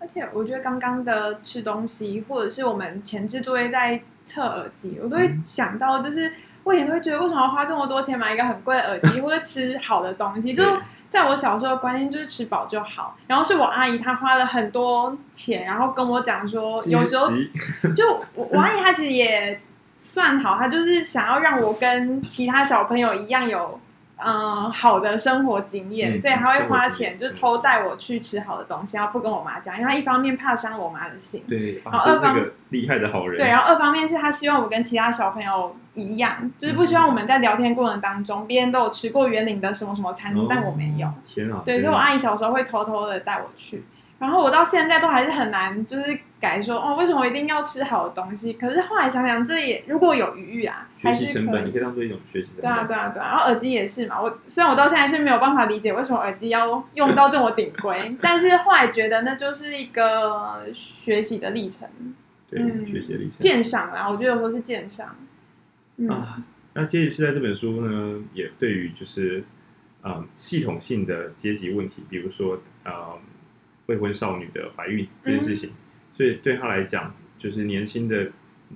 而且我觉得刚刚的吃东西，或者是我们前置作业在测耳机，我都会想到，就是我也会觉得，为什么要花这么多钱买一个很贵的耳机，[laughs] 或者吃好的东西？就在我小时候的观念就是吃饱就好。然后是我阿姨她花了很多钱，然后跟我讲说，有时候 [laughs] 就我我阿姨她其实也算好，她就是想要让我跟其他小朋友一样有。嗯，好的生活经验，嗯、所以他会花钱，就偷带我去吃好的东西，然后不跟我妈讲，因为他一方面怕伤我妈的心，对，然后二方面厉害的好人，对，然后二方面是他希望我跟其他小朋友一样，就是不希望我们在聊天过程当中，别人都有吃过园林的什么什么餐厅，哦、但我没有，天啊，对，所以我阿姨小时候会偷偷的带我去。然后我到现在都还是很难，就是改说哦，为什么我一定要吃好的东西？可是后来想想，这也如果有余裕啊，学习成本，你可以当做一种学习成本。对啊，对啊，对啊。然后耳机也是嘛，我虽然我到现在是没有办法理解为什么耳机要用到这么顶规，但是后来觉得那就是一个学习的历程。对，嗯、学习的历程。鉴赏啦，我觉得有时候是鉴赏。嗯、啊，那接着是在这本书呢，也对于就是嗯系统性的阶级问题，比如说嗯。未婚少女的怀孕这件事情，嗯、所以对她来讲，就是年轻的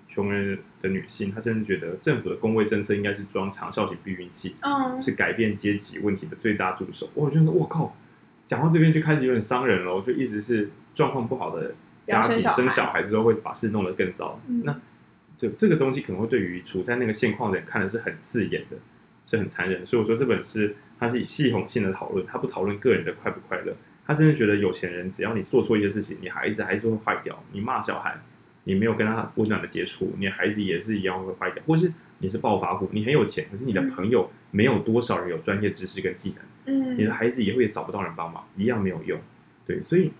穷人的女性，她甚至觉得政府的公卫政策应该是装长效型避孕器，嗯、是改变阶级问题的最大助手。我觉得，我靠，讲到这边就开始有点伤人了。就一直是状况不好的家庭生小，孩之后会把事弄得更糟。嗯、那就这个东西可能会对于处在那个现况的人看的是很刺眼的，是很残忍。所以我说这本是它是以系统性的讨论，它不讨论个人的快不快乐。他甚至觉得有钱人，只要你做错一些事情，你孩子还是会坏掉。你骂小孩，你没有跟他温暖的接触，你孩子也是一样会坏掉。或是你是暴发户，你很有钱，可是你的朋友没有多少人有专业知识跟技能，嗯，你的孩子也会找不到人帮忙，一样没有用。对，所以，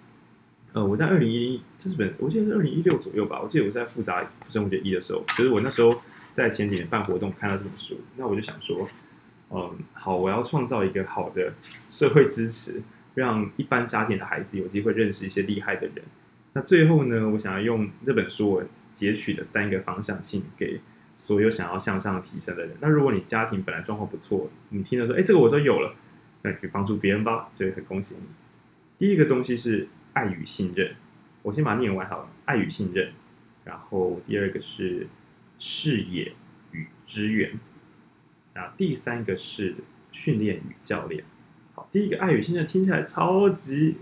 呃，我在二零一零，这是本，我记得是二零一六左右吧。我记得我在复杂生活节一的时候，就是我那时候在前几年办活动看到这本书，那我就想说，嗯，好，我要创造一个好的社会支持。让一般家庭的孩子有机会认识一些厉害的人。那最后呢，我想要用这本书我截取的三个方向性给所有想要向上提升的人。那如果你家庭本来状况不错，你听了说，哎，这个我都有了，那去帮助别人吧，这个很恭喜你。第一个东西是爱与信任，我先把它念完好了。爱与信任。然后第二个是视野与支援。然后第三个是训练与教练。第一个爱与信任听起来超级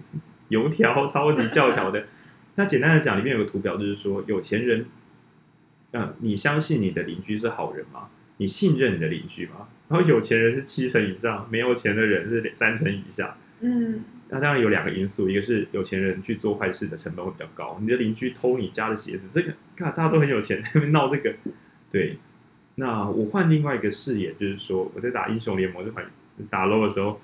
油条、超级教条的。[laughs] 那简单的讲，里面有个图表，就是说有钱人，嗯，你相信你的邻居是好人吗？你信任你的邻居吗？然后有钱人是七成以上，没有钱的人是三成以下。嗯，那当然有两个因素，一个是有钱人去做坏事的成本会比较高，你的邻居偷你家的鞋子，这个看大家都很有钱，在那边闹这个。对，那我换另外一个视野，就是说我在打英雄联盟这款打 low 的时候。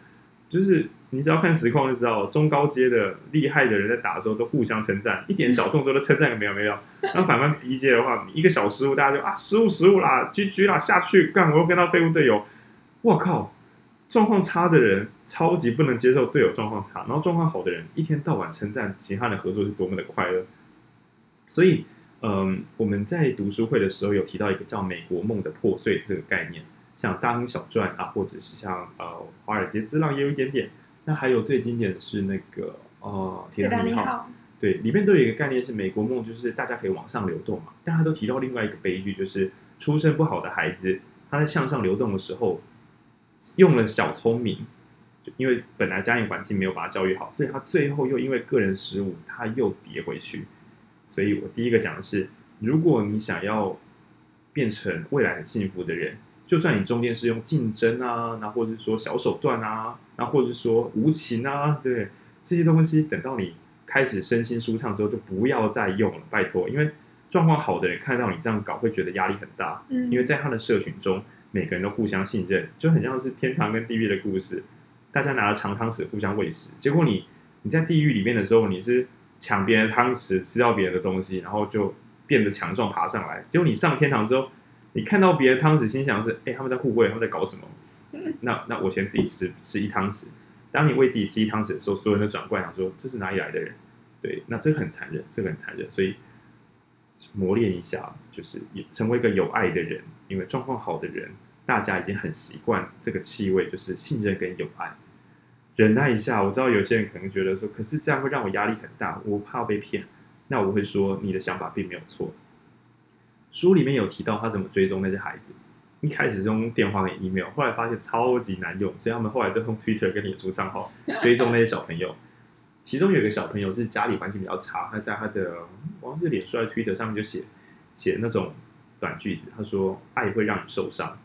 就是你只要看实况就知道，中高阶的厉害的人在打的时候都互相称赞，一点小动作都称赞个没有没有。那反观低阶的话，一个小失误，大家就啊失误失误啦，GG 啦下去干，我又跟到废物队友。我靠，状况差的人超级不能接受队友状况差，然后状况好的人一天到晚称赞其他人合作是多么的快乐。所以，嗯，我们在读书会的时候有提到一个叫“美国梦的破碎”这个概念。像《大亨小传》啊，或者是像呃《华尔街之狼》也有一点点。那还有最经典的是那个呃《铁达尼号》，对，里面都有一个概念是美国梦，就是大家可以往上流动嘛。但他都提到另外一个悲剧，就是出身不好的孩子，他在向上流动的时候用了小聪明，就因为本来家庭环境没有把他教育好，所以他最后又因为个人失误，他又跌回去。所以我第一个讲的是，如果你想要变成未来很幸福的人。就算你中间是用竞争啊，那或者是说小手段啊，那或者是说无情啊，对这些东西，等到你开始身心舒畅之后，就不要再用了，拜托，因为状况好的人看到你这样搞，会觉得压力很大，嗯，因为在他的社群中，每个人都互相信任，就很像是天堂跟地狱的故事，大家拿着长汤匙互相喂食，结果你你在地狱里面的时候，你是抢别人的汤匙，吃掉别人的东西，然后就变得强壮爬上来，结果你上天堂之后。你看到别的汤匙，心想是：哎，他们在互喂，他们在搞什么？[laughs] 那那我先自己吃吃一汤匙。当你喂自己吃一汤匙的时候，所有人都转过来想说：这是哪里来的人？对，那这个很残忍，这个很残忍。所以磨练一下，就是成为一个有爱的人。因为状况好的人，大家已经很习惯这个气味，就是信任跟有爱。忍耐一下，我知道有些人可能觉得说，可是这样会让我压力很大，我怕被骗。那我会说，你的想法并没有错。书里面有提到他怎么追踪那些孩子，一开始是用电话跟 email，后来发现超级难用，所以他们后来都用 Twitter 跟脸书账号追踪那些小朋友。其中有一个小朋友是家里环境比较差，他在他的好像是脸书还是 Twitter 上面就写写那种短句子，他说：“爱会让你受伤，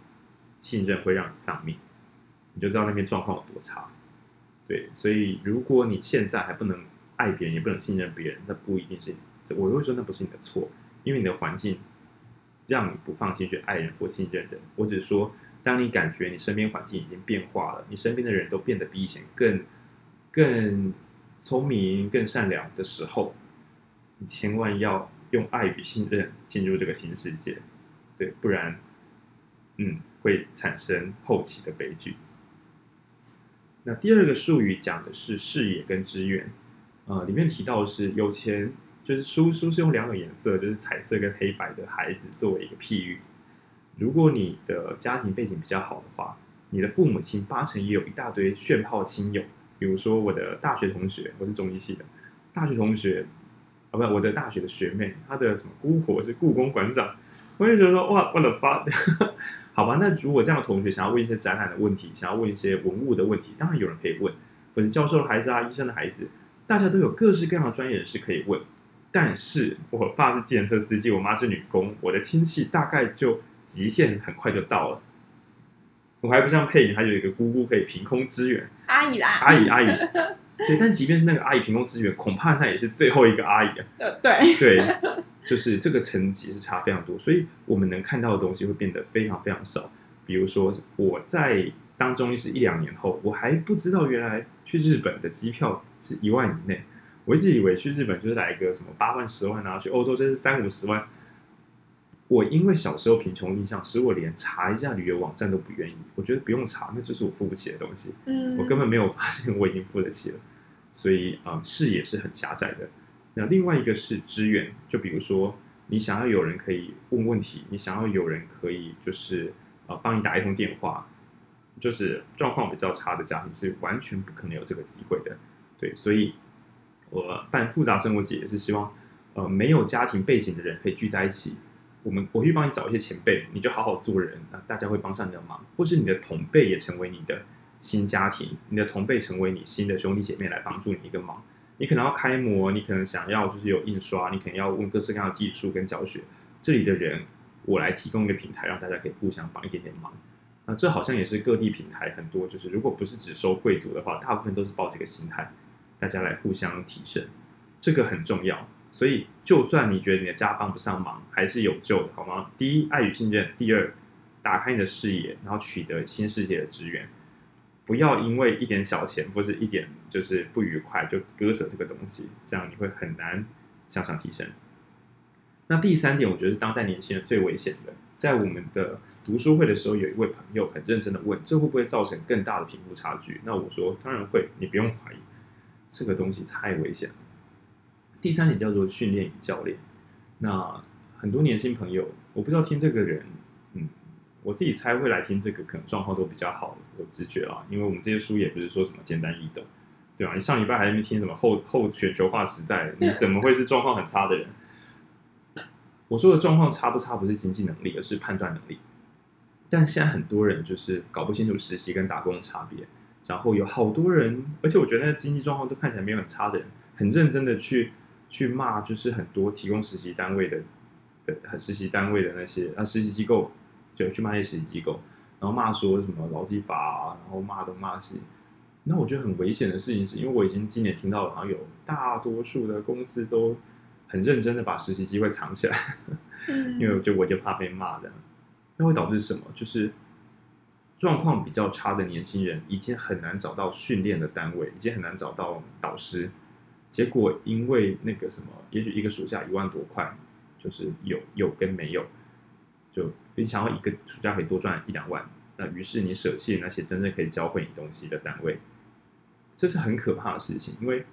信任会让你丧命。”你就知道那边状况有多差。对，所以如果你现在还不能爱别人，也不能信任别人，那不一定是，我会说那不是你的错，因为你的环境。让你不放心去爱人或信任人。我只说，当你感觉你身边环境已经变化了，你身边的人都变得比以前更、更聪明、更善良的时候，你千万要用爱与信任进入这个新世界，对，不然，嗯，会产生后期的悲剧。那第二个术语讲的是视野跟资源，呃，里面提到的是有钱。就是书书是用两种颜色，就是彩色跟黑白的孩子作为一个譬喻。如果你的家庭背景比较好的话，你的父母亲八成也有一大堆炫炮亲友。比如说我的大学同学，我是中医系的，大学同学啊，不，我的大学的学妹，她的什么姑婆是故宫馆长，我就觉得说哇，我的发，好吧。那如果这样的同学想要问一些展览的问题，想要问一些文物的问题，当然有人可以问，或者教授的孩子啊，医生的孩子，大家都有各式各样的专业人士可以问。但是我爸是计程车司机，我妈是女工，我的亲戚大概就极限很快就到了。我还不像佩颖，还有一个姑姑可以凭空支援，阿姨啦，阿姨阿姨。[laughs] 对，但即便是那个阿姨凭空支援，恐怕那也是最后一个阿姨啊。[laughs] 呃，对对，就是这个层级是差非常多，所以我们能看到的东西会变得非常非常少。比如说，我在当中医师一两年后，我还不知道原来去日本的机票是一万以内。我一直以为去日本就是来一个什么八万十万啊，去欧洲就是三五十万。我因为小时候贫穷印象，使我连查一下旅游网站都不愿意。我觉得不用查，那就是我付不起的东西。嗯，我根本没有发现我已经付得起了。所以啊，视野是很狭窄的。那另外一个是支援，就比如说你想要有人可以问问题，你想要有人可以就是啊帮你打一通电话，就是状况比较差的家庭是完全不可能有这个机会的。对，所以。我办复杂生活节也是希望，呃，没有家庭背景的人可以聚在一起。我们我去帮你找一些前辈，你就好好做人，那大家会帮上你的忙。或是你的同辈也成为你的新家庭，你的同辈成为你新的兄弟姐妹来帮助你一个忙。你可能要开模，你可能想要就是有印刷，你可能要问各式各样的技术跟教学。这里的人，我来提供一个平台，让大家可以互相帮一点点忙。那这好像也是各地平台很多，就是如果不是只收贵族的话，大部分都是抱这个心态。大家来互相提升，这个很重要。所以，就算你觉得你的家帮不上忙，还是有救的，好吗？第一，爱与信任；第二，打开你的视野，然后取得新世界的资源。不要因为一点小钱或是一点就是不愉快就割舍这个东西，这样你会很难向上提升。那第三点，我觉得是当代年轻人最危险的。在我们的读书会的时候，有一位朋友很认真的问：这会不会造成更大的贫富差距？那我说：当然会，你不用怀疑。这个东西太危险了。第三点叫做训练与教练。那很多年轻朋友，我不知道听这个人，嗯，我自己猜会来听这个，可能状况都比较好，我直觉啊，因为我们这些书也不是说什么简单易懂，对吧？你上礼拜还在那听什么后后全球化时代，你怎么会是状况很差的人？我说的状况差不差，不是经济能力，而是判断能力。但现在很多人就是搞不清楚实习跟打工的差别。然后有好多人，而且我觉得那经济状况都看起来没有很差的人，很认真的去去骂，就是很多提供实习单位的的实习单位的那些啊实习机构，就去骂那些实习机构，然后骂说什么劳基法啊，然后骂东骂西。那我觉得很危险的事情是，因为我已经今年听到了，好像有大多数的公司都很认真的把实习机会藏起来，[laughs] 嗯、因为就我就怕被骂的。那会导致什么？就是状况比较差的年轻人已经很难找到训练的单位，已经很难找到导师。结果因为那个什么，也许一个暑假一万多块，就是有有跟没有，就你想要一个暑假可以多赚一两万，那于是你舍弃那些真正可以教会你东西的单位。这是很可怕的事情，因为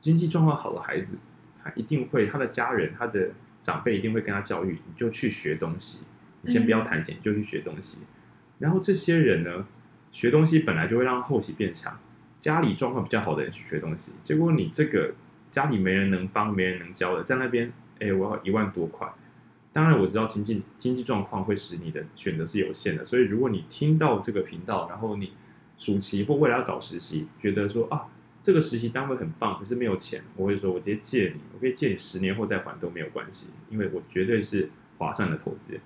经济状况好的孩子，他一定会，他的家人、他的长辈一定会跟他教育，你就去学东西，你先不要谈钱，你就去学东西。然后这些人呢，学东西本来就会让后期变强。家里状况比较好的人去学东西，结果你这个家里没人能帮、没人能教的，在那边，哎，我要一万多块。当然我知道经济经济状况会使你的选择是有限的，所以如果你听到这个频道，然后你。暑期或未来要找实习，觉得说啊，这个实习单位很棒，可是没有钱，我会说，我直接借你，我可以借你十年后再还都没有关系，因为我绝对是划算的投资。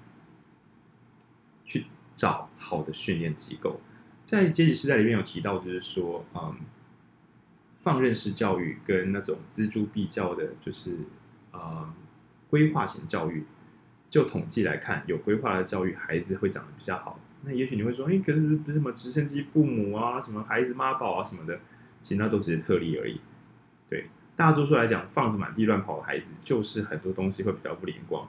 去找好的训练机构，在阶级时代里面有提到，就是说，嗯，放任式教育跟那种锱铢必较的，就是呃、嗯，规划型教育，就统计来看，有规划的教育，孩子会长得比较好。那也许你会说，哎，可是不是什么直升机父母啊，什么孩子妈宝啊什么的，其实那都只是特例而已。对，大多数来讲，放着满地乱跑的孩子，就是很多东西会比较不灵光。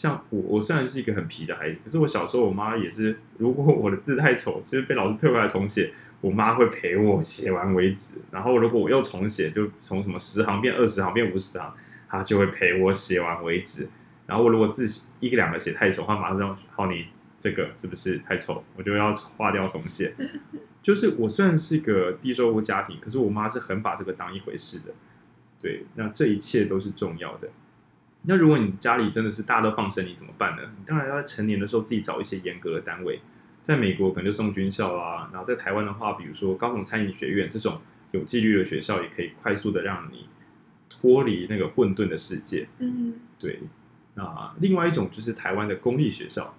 像我，我虽然是一个很皮的孩子，可是我小时候我妈也是，如果我的字太丑，就是被老师退回来重写，我妈会陪我写完为止。然后如果我又重写，就从什么十行变二十行变五十行，她就会陪我写完为止。然后我如果字一个两个写太丑，她马上好你。这个是不是太丑？我就要划掉重写。[laughs] 就是我虽然是一个低收入家庭，可是我妈是很把这个当一回事的。对，那这一切都是重要的。那如果你家里真的是大家都放生，你怎么办呢？你当然要在成年的时候自己找一些严格的单位。在美国可能就送军校啦，然后在台湾的话，比如说高雄餐饮学院这种有纪律的学校，也可以快速的让你脱离那个混沌的世界。嗯，对。那另外一种就是台湾的公立学校。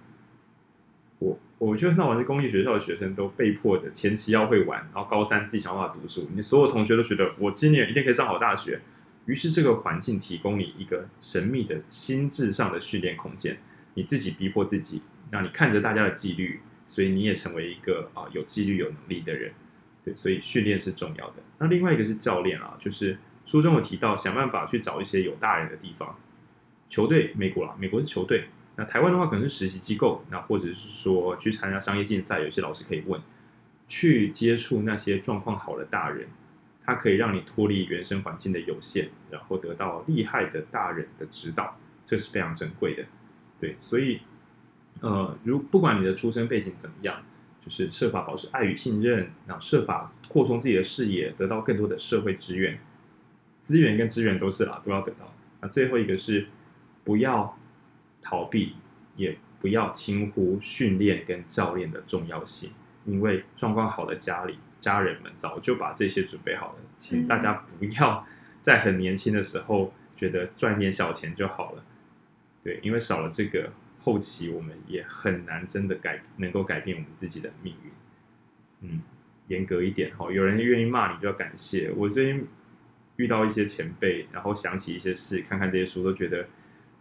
我我觉得那我是公立学校的学生都被迫着前期要会玩，然后高三自己想办法读书。你所有同学都觉得我今年一定可以上好大学，于是这个环境提供你一个神秘的心智上的训练空间，你自己逼迫自己，让你看着大家的纪律，所以你也成为一个啊有纪律有能力的人。对，所以训练是重要的。那另外一个是教练啊，就是书中有提到，想办法去找一些有大人的地方，球队，美国啦，美国是球队。那台湾的话，可能是实习机构，那或者是说去参加商业竞赛，有些老师可以问，去接触那些状况好的大人，它可以让你脱离原生环境的有限，然后得到厉害的大人的指导，这是非常珍贵的。对，所以，呃，如不管你的出生背景怎么样，就是设法保持爱与信任，然后设法扩充自己的视野，得到更多的社会资源，资源跟资源都是啦，都要得到。那最后一个是不要。逃避，也不要轻忽训练跟教练的重要性，因为状况好的家里家人们早就把这些准备好了，请大家不要在很年轻的时候觉得赚点小钱就好了，对，因为少了这个，后期我们也很难真的改能够改变我们自己的命运。嗯，严格一点哈，有人愿意骂你就要感谢。我最近遇到一些前辈，然后想起一些事，看看这些书，都觉得。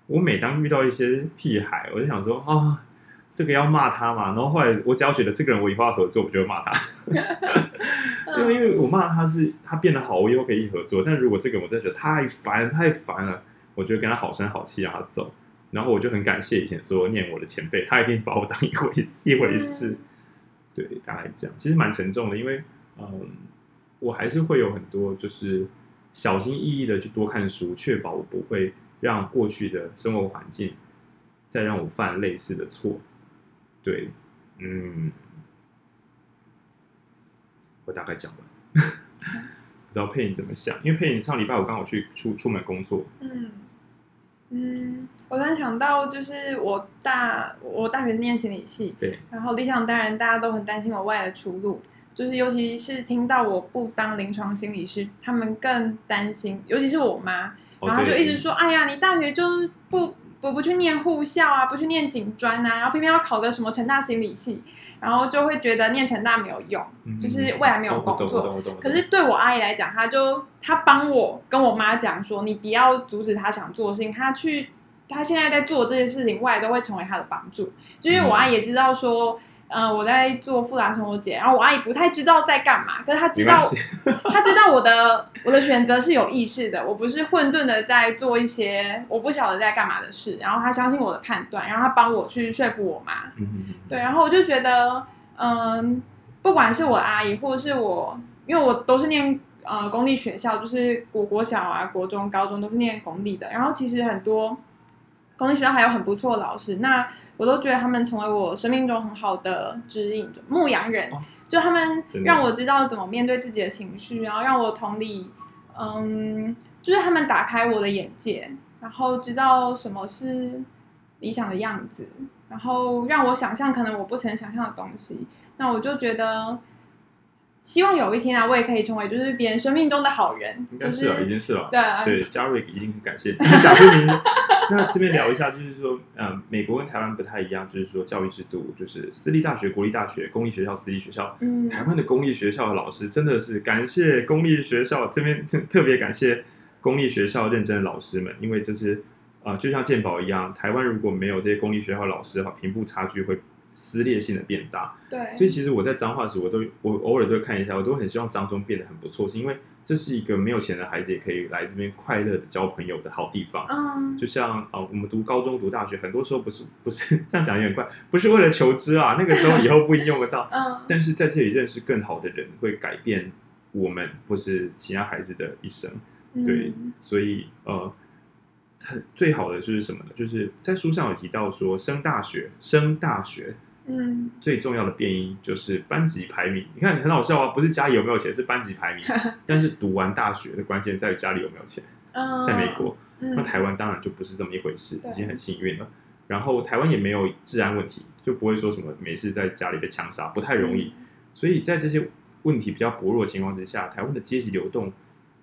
我每当遇到一些屁孩，我就想说啊，这个要骂他嘛。然后后来我只要觉得这个人我以后要合作，我就会骂他。因 [laughs] 为因为我骂他是他变得好，我以后可以一起合作。但如果这个我真的觉得太烦太烦了，我就跟他好声好气让他走。然后我就很感谢以前所有念我的前辈，他一定把我当一回一回事。对，大概这样，其实蛮沉重的，因为嗯，我还是会有很多就是小心翼翼的去多看书，确保我不会。让过去的生活环境再让我犯类似的错，对，嗯，我大概讲完，[laughs] 不知道佩妮怎么想？因为佩妮上礼拜我刚好去出出门工作，嗯嗯，我突然想到，就是我大我大学是念心理系，对，然后理想当然大家都很担心我未来的出路，就是尤其是听到我不当临床心理师，他们更担心，尤其是我妈。然后就一直说：“哎呀，你大学就是不不不去念护校啊，不去念警专啊，然后偏偏要考个什么成大心理系，然后就会觉得念成大没有用，嗯、就是未来没有工作。可是对我阿姨来讲，她就她帮我跟我妈讲说，你不要阻止她想做的事情，她去她现在在做这些事情，未来都会成为她的帮助。就因为我阿姨也知道说。嗯、呃，我在做复杂生活节，然后我阿姨不太知道在干嘛，可是她知道，[laughs] 她知道我的我的选择是有意识的，我不是混沌的在做一些我不晓得在干嘛的事，然后她相信我的判断，然后她帮我去说服我妈，对，然后我就觉得，嗯、呃，不管是我阿姨或者是我，因为我都是念呃公立学校，就是国国小啊、国中、高中都是念公立的，然后其实很多。公立学校还有很不错的老师，那我都觉得他们成为我生命中很好的指引，牧羊人，就他们让我知道怎么面对自己的情绪，然后让我同理，嗯，就是他们打开我的眼界，然后知道什么是理想的样子，然后让我想象可能我不曾想象的东西，那我就觉得。希望有一天啊，我也可以成为就是别人生命中的好人。应该是了，就是、已经是了。对啊，对，嘉瑞已经很感谢你。[laughs] 贾瑞明，[laughs] 那这边聊一下，就是说，嗯，美国跟台湾不太一样，就是说教育制度，就是私立大学、国立大学、公立学校、私立学校。嗯，台湾的公立学校的老师真的是感谢公立学校这边 [laughs] 特别感谢公立学校认真的老师们，因为这是啊、呃，就像健保一样，台湾如果没有这些公立学校的老师的话，贫富差距会。撕裂性的变大，对，所以其实我在彰化时，我都我偶尔都会看一下，我都很希望彰中变得很不错，是因为这是一个没有钱的孩子也可以来这边快乐的交朋友的好地方。嗯，就像啊、呃，我们读高中、读大学，很多时候不是不是 [laughs] 这样讲有点怪，不是为了求知啊，那个时候以后不一定用得到。嗯，但是在这里认识更好的人，会改变我们或是其他孩子的一生。对，嗯、所以呃。最好的就是什么呢？就是在书上有提到说，升大学，升大学，嗯，最重要的变因就是班级排名。你看很好笑啊，不是家里有没有钱，是班级排名。[laughs] 但是读完大学的关键在于家里有没有钱。在美国，那台湾当然就不是这么一回事，已经很幸运了。然后台湾也没有治安问题，就不会说什么没事在家里被枪杀，不太容易。所以在这些问题比较薄弱的情况之下，台湾的阶级流动。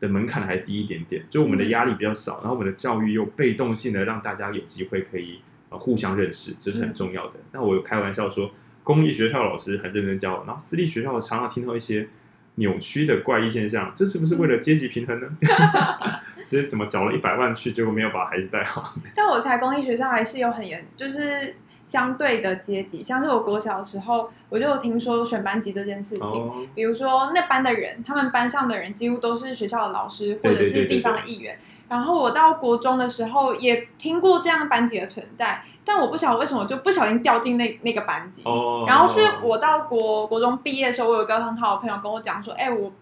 的门槛还低一点点，就我们的压力比较少，然后我们的教育又被动性的让大家有机会可以呃互相认识，这是很重要的。那我有开玩笑说，公立学校老师很认真教，然后私立学校常常听到一些扭曲的怪异现象，这是不是为了阶级平衡呢？[laughs] 就是怎么缴了一百万去，结果没有把孩子带好？[laughs] 但我猜公立学校还是有很严，就是。相对的阶级，像是我国小的时候，我就有听说选班级这件事情。Oh. 比如说那班的人，他们班上的人几乎都是学校的老师或者是地方的议员。然后我到国中的时候也听过这样的班级的存在，但我不晓得为什么就不小心掉进那那个班级。Oh. 然后是我到国国中毕业的时候，我有个很好的朋友跟我讲说：“哎、欸，我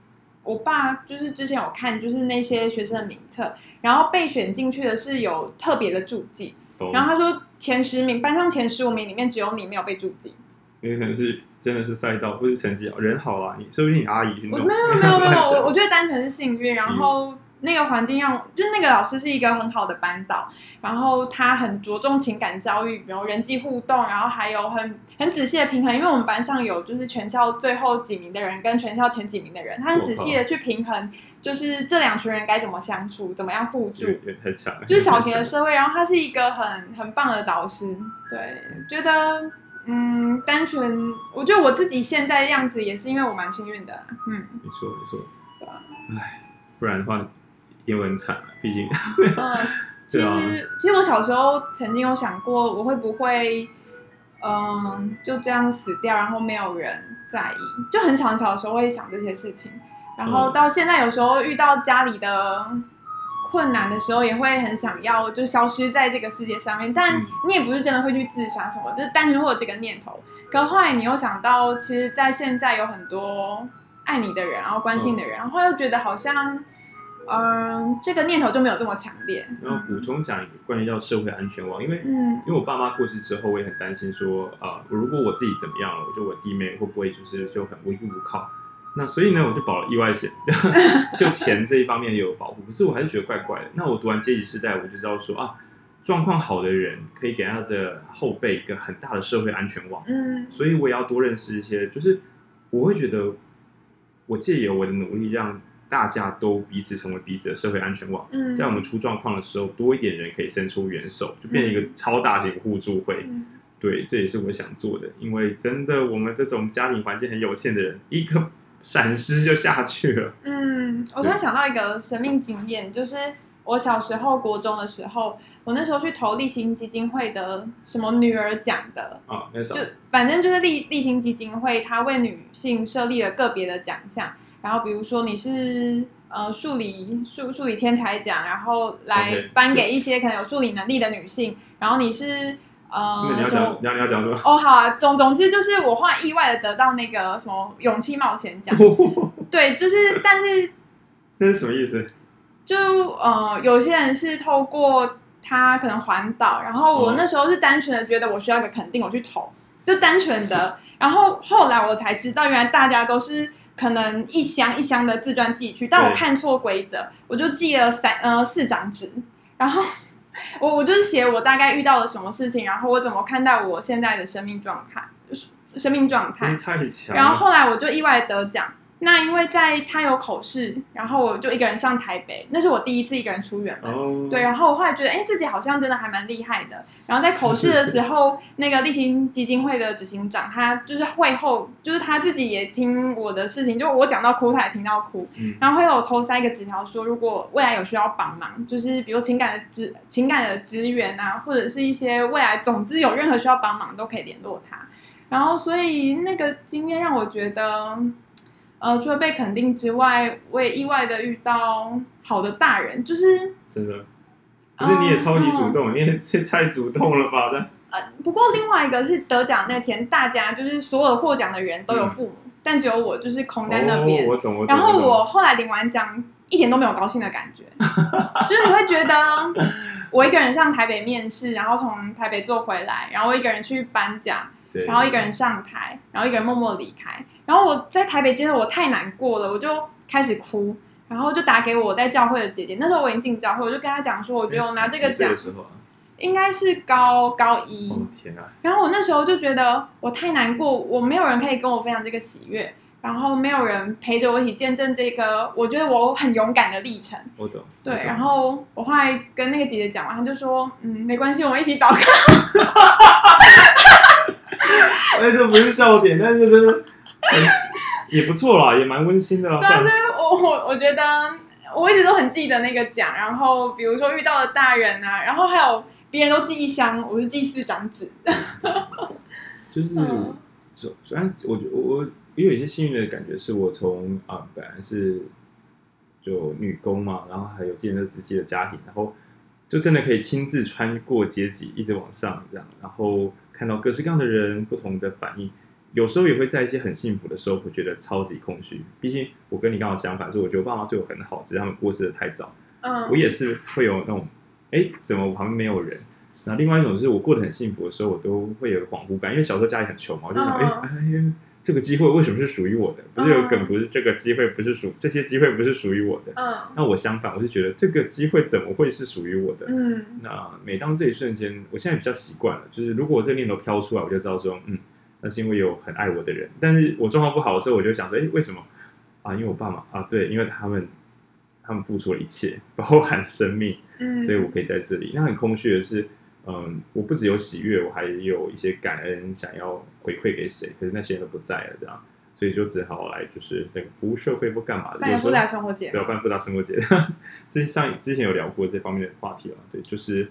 我爸就是之前有看，就是那些学生的名册，然后被选进去的是有特别的注记。” Oh. 然后他说前十名班上前十五名里面只有你没有被注记，因为可能是真的是赛道不是成绩好人好啊，你说不定你阿姨没有没有没有我 [laughs] 我觉得单纯是幸运，然后那个环境让就那个老师是一个很好的班导，然后他很着重情感教育，比如人际互动，然后还有很很仔细的平衡，因为我们班上有就是全校最后几名的人跟全校前几名的人，他很仔细的去平衡。就是这两群人该怎么相处，怎么样互助，太强了。就是小型的社会，然后他是一个很很棒的导师。对，觉得嗯，单纯，我觉得我自己现在的样子也是因为我蛮幸运的。嗯，没错没错。对啊，唉，不然的话一定会很惨。毕竟，嗯，[laughs] 其实、啊、其实我小时候曾经有想过，我会不会嗯就这样死掉，然后没有人在意。就很小小的时候会想这些事情。然后到现在，有时候遇到家里的困难的时候，也会很想要就消失在这个世界上面。但你也不是真的会去自杀什么，就是单纯会有这个念头。可后来你又想到，其实，在现在有很多爱你的人，然后关心的人，然后又觉得好像，嗯，这个念头就没有这么强烈。然后补充讲一个关于叫社会安全网，因为，嗯，因为我爸妈过世之后，我也很担心说，啊，如果我自己怎么样了，我觉得我弟妹会不会就是就很无依无靠。那所以呢，我就保了意外险，[laughs] 就钱这一方面也有保护。可是我还是觉得怪怪的。那我读完阶级世代，我就知道说啊，状况好的人可以给他的后辈一个很大的社会安全网。嗯，所以我也要多认识一些。就是我会觉得，我借由我的努力让大家都彼此成为彼此的社会安全网。嗯，在我们出状况的时候，多一点人可以伸出援手，就变成一个超大型互助会。嗯、对，这也是我想做的，因为真的我们这种家庭环境很有限的人，一个闪失就下去了。嗯，我突然想到一个生命经验，就是。我小时候国中的时候，我那时候去投立新基金会的什么女儿奖的啊，就反正就是立立新基金会，它为女性设立了个别的奖项，然后比如说你是呃数理数数理天才奖，然后来颁给一些可能有数理能力的女性然后你是呃你要讲你要你要讲什么？哦好啊，总总之就是我话意外的得到那个什么勇气冒险奖，[laughs] 对，就是但是 [laughs] 那是什么意思？就呃，有些人是透过他可能环岛，然后我那时候是单纯的觉得我需要一个肯定，我去投，就单纯的。然后后来我才知道，原来大家都是可能一箱一箱的自传寄去，但我看错规则，我就寄了三呃四张纸，然后 [laughs] 我我就是写我大概遇到了什么事情，然后我怎么看待我现在的生命状态，生命状态。太强。然后后来我就意外得奖。那因为在他有口试，然后我就一个人上台北，那是我第一次一个人出远门。Oh. 对，然后我后来觉得，哎，自己好像真的还蛮厉害的。然后在口试的时候，那个立新基金会的执行长，他就是会后，就是他自己也听我的事情，就我讲到哭，他也听到哭。嗯。然后会有偷塞一个纸条说，如果未来有需要帮忙，就是比如情感的资情感的资源啊，或者是一些未来，总之有任何需要帮忙都可以联络他。然后所以那个经验让我觉得。呃，除了被肯定之外，我也意外的遇到好的大人，就是真的，可是你也超级主动，嗯、你也太主动了吧？呃，不过另外一个是得奖那天，大家就是所有获奖的人都有父母，嗯、但只有我就是空在那边。哦、我懂，我懂。然后我后来领完奖，一点都没有高兴的感觉，[laughs] 就是你会觉得我一个人上台北面试，然后从台北坐回来，然后我一个人去颁奖。然后一个人上台，然后一个人默默离开。然后我在台北街头，我太难过了，我就开始哭，然后就打给我在教会的姐姐。那时候我已经进教会，我就跟她讲说，我觉得我拿这个奖，应该是高高一。哦天啊！然后我那时候就觉得我太难过，我没有人可以跟我分享这个喜悦，然后没有人陪着我一起见证这个，我觉得我很勇敢的历程。我懂。对，然后我后来跟那个姐姐讲完，她就说：“嗯，没关系，我们一起祷告。”哎，这不是笑点，但是真的 [laughs] 也不错啦，也蛮温馨的啦。对啊，所以我我我觉得我一直都很记得那个奖，然后比如说遇到的大人啊，然后还有别人都寄一箱，我是寄四张纸。[laughs] 就是，虽然我我我也有一些幸运的感觉，是我从啊、呃、本来是就女工嘛，然后还有计程车司机的家庭，然后就真的可以亲自穿过阶级，一直往上这样，然后。看到各式各样的人，不同的反应，有时候也会在一些很幸福的时候，会觉得超级空虚。毕竟我跟你刚好相反，是我觉得我爸妈对我很好，只是他们过世的太早。嗯，我也是会有那种，哎，怎么我旁边没有人？那另外一种就是我过得很幸福的时候，我都会有恍惚感，因为小时候家里很穷嘛，我就想，哎哎呀。这个机会为什么是属于我的？不是有梗图是这个机会不是属这些机会不是属于我的。嗯，那我相反，我是觉得这个机会怎么会是属于我的？嗯，那每当这一瞬间，我现在比较习惯了，就是如果我这个念头飘出来，我就知道说，嗯，那是因为有很爱我的人。但是我状况不好的时候，我就想说，哎，为什么啊？因为我爸妈啊，对，因为他们他们付出了一切，[laughs] 包含生命，嗯，所以我可以在这里。那很空虚的是。嗯，我不只有喜悦，我还有一些感恩，想要回馈给谁，可是那些人都不在了，这样，所以就只好来，就是那个服务社会或干嘛的，办福大生活节，对，办复杂生活节。[laughs] 这上之前有聊过这方面的话题了，对，就是，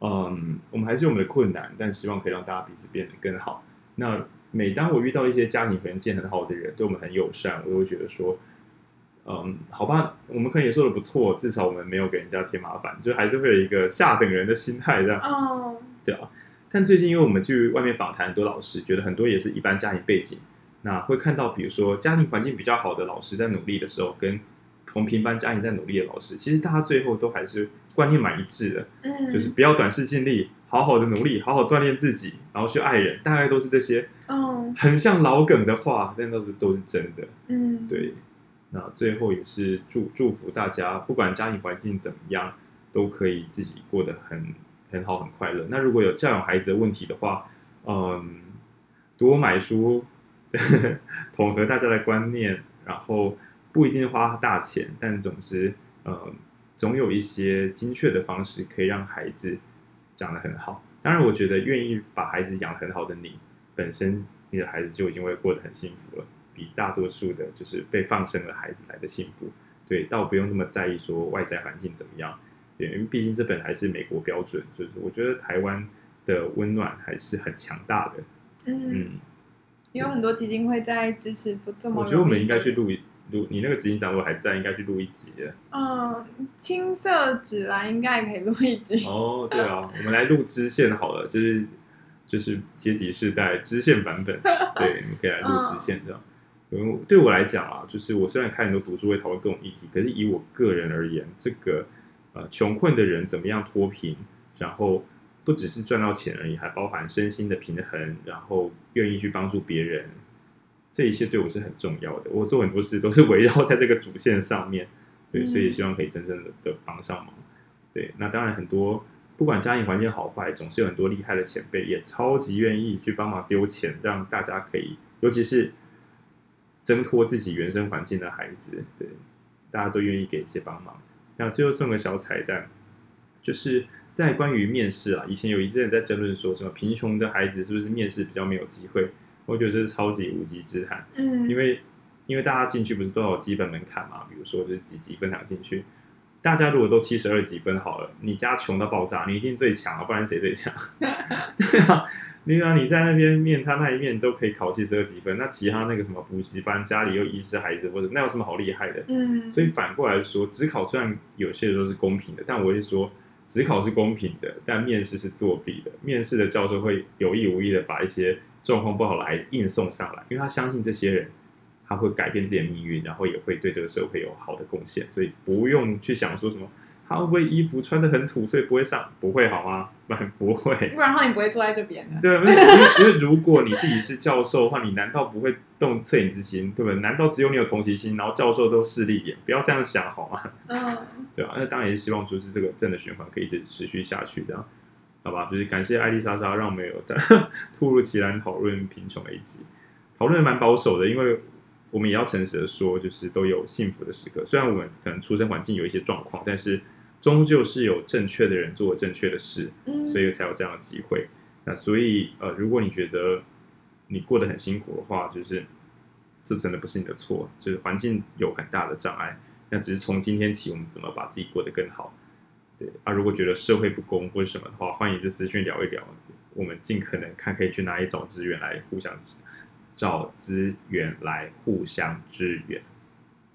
嗯，我们还是有我们的困难，但希望可以让大家彼此变得更好。那每当我遇到一些家庭条件很好的人，对我们很友善，我都会觉得说。嗯，好吧，我们可能也做的不错，至少我们没有给人家添麻烦，就还是会有一个下等人的心态这样。哦，对啊。但最近因为我们去外面访谈很多老师，觉得很多也是一般家庭背景，那会看到比如说家庭环境比较好的老师在努力的时候，跟同平凡家庭在努力的老师，其实大家最后都还是观念蛮一致的。嗯，就是不要短视近利，好好的努力，好好锻炼自己，然后去爱人，大概都是这些。哦，很像老梗的话，但都是都是真的。嗯，对。那最后也是祝祝福大家，不管家庭环境怎么样，都可以自己过得很很好、很快乐。那如果有教养孩子的问题的话，嗯，多买书，呵 [laughs] 呵统合大家的观念，然后不一定花大钱，但总之，呃，总有一些精确的方式可以让孩子长得很好。当然，我觉得愿意把孩子养得很好的你，本身你的孩子就已经会过得很幸福了，比大多数的就是被放生的孩子来的幸福。对，倒不用那么在意说外在环境怎么样。对，因为毕竟这本还是美国标准，就是我觉得台湾的温暖还是很强大的。嗯，嗯，有很多基金会在支持不这么。我觉得我们应该去录一录，你那个执行长如果还在，应该去录一集的。嗯，青色指南应该也可以录一集。哦，对啊，我们来录支线好了，就是就是阶级世代支线版本，[laughs] 对，你可以来录支线这样。嗯，对我来讲啊，就是我虽然看很多读书会讨论各种议题，可是以我个人而言，这个。呃，穷困的人怎么样脱贫？然后不只是赚到钱而已，还包含身心的平衡，然后愿意去帮助别人，这一切对我是很重要的。我做很多事都是围绕在这个主线上面，对，所以希望可以真正的的帮上忙。对，那当然很多不管家庭环境好坏，总是有很多厉害的前辈也超级愿意去帮忙丢钱，让大家可以，尤其是挣脱自己原生环境的孩子，对，大家都愿意给一些帮忙。那最后送个小彩蛋，就是在关于面试啊，以前有一阵在争论说什么贫穷的孩子是不是面试比较没有机会？我觉得这是超级无稽之谈。嗯，因为因为大家进去不是都有基本门槛嘛？比如说就是几级分享进去，大家如果都七十二级分好了，你家穷到爆炸，你一定最强啊，不然谁最强？[laughs] 对啊。对啊，你在那边面他那一面都可以考七十二级分，那其他那个什么补习班，家里又遗失孩子或者那有什么好厉害的？嗯，所以反过来说，只考虽然有些时候是公平的，但我会说，只考是公平的，但面试是作弊的。面试的教授会有意无意的把一些状况不好来硬送上来，因为他相信这些人他会改变自己的命运，然后也会对这个社会有好的贡献，所以不用去想说什么。他会不会衣服穿的很土，所以不会上？不会好吗？不会。不然的话，你不会坐在这边的。对，因为因为如果你自己是教授的话，你难道不会动恻隐之心？对不对？难道只有你有同情心，然后教授都势利眼？不要这样想好吗？嗯，对啊。那当然也是希望就是这个正的循环可以一直持续下去，这样好吧？就是感谢艾丽莎莎，让我们有的 [laughs] 突如其来讨论贫穷的一集，讨论的蛮保守的，因为我们也要诚实的说，就是都有幸福的时刻。虽然我们可能出生环境有一些状况，但是。终究是有正确的人做正确的事，嗯所以才有这样的机会。那所以呃，如果你觉得你过得很辛苦的话，就是这真的不是你的错，就是环境有很大的障碍。那只是从今天起，我们怎么把自己过得更好？对啊，如果觉得社会不公或者什么的话，欢迎就私讯聊一聊，我们尽可能看可以去哪里找资源来互相找资源来互相支援。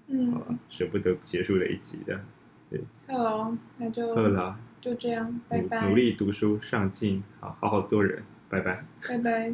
嗯，好了，舍不得结束的一集的。对。Hello，，那就好了，就这样，拜拜。努力读书，上进，好好好做人，拜拜，拜拜。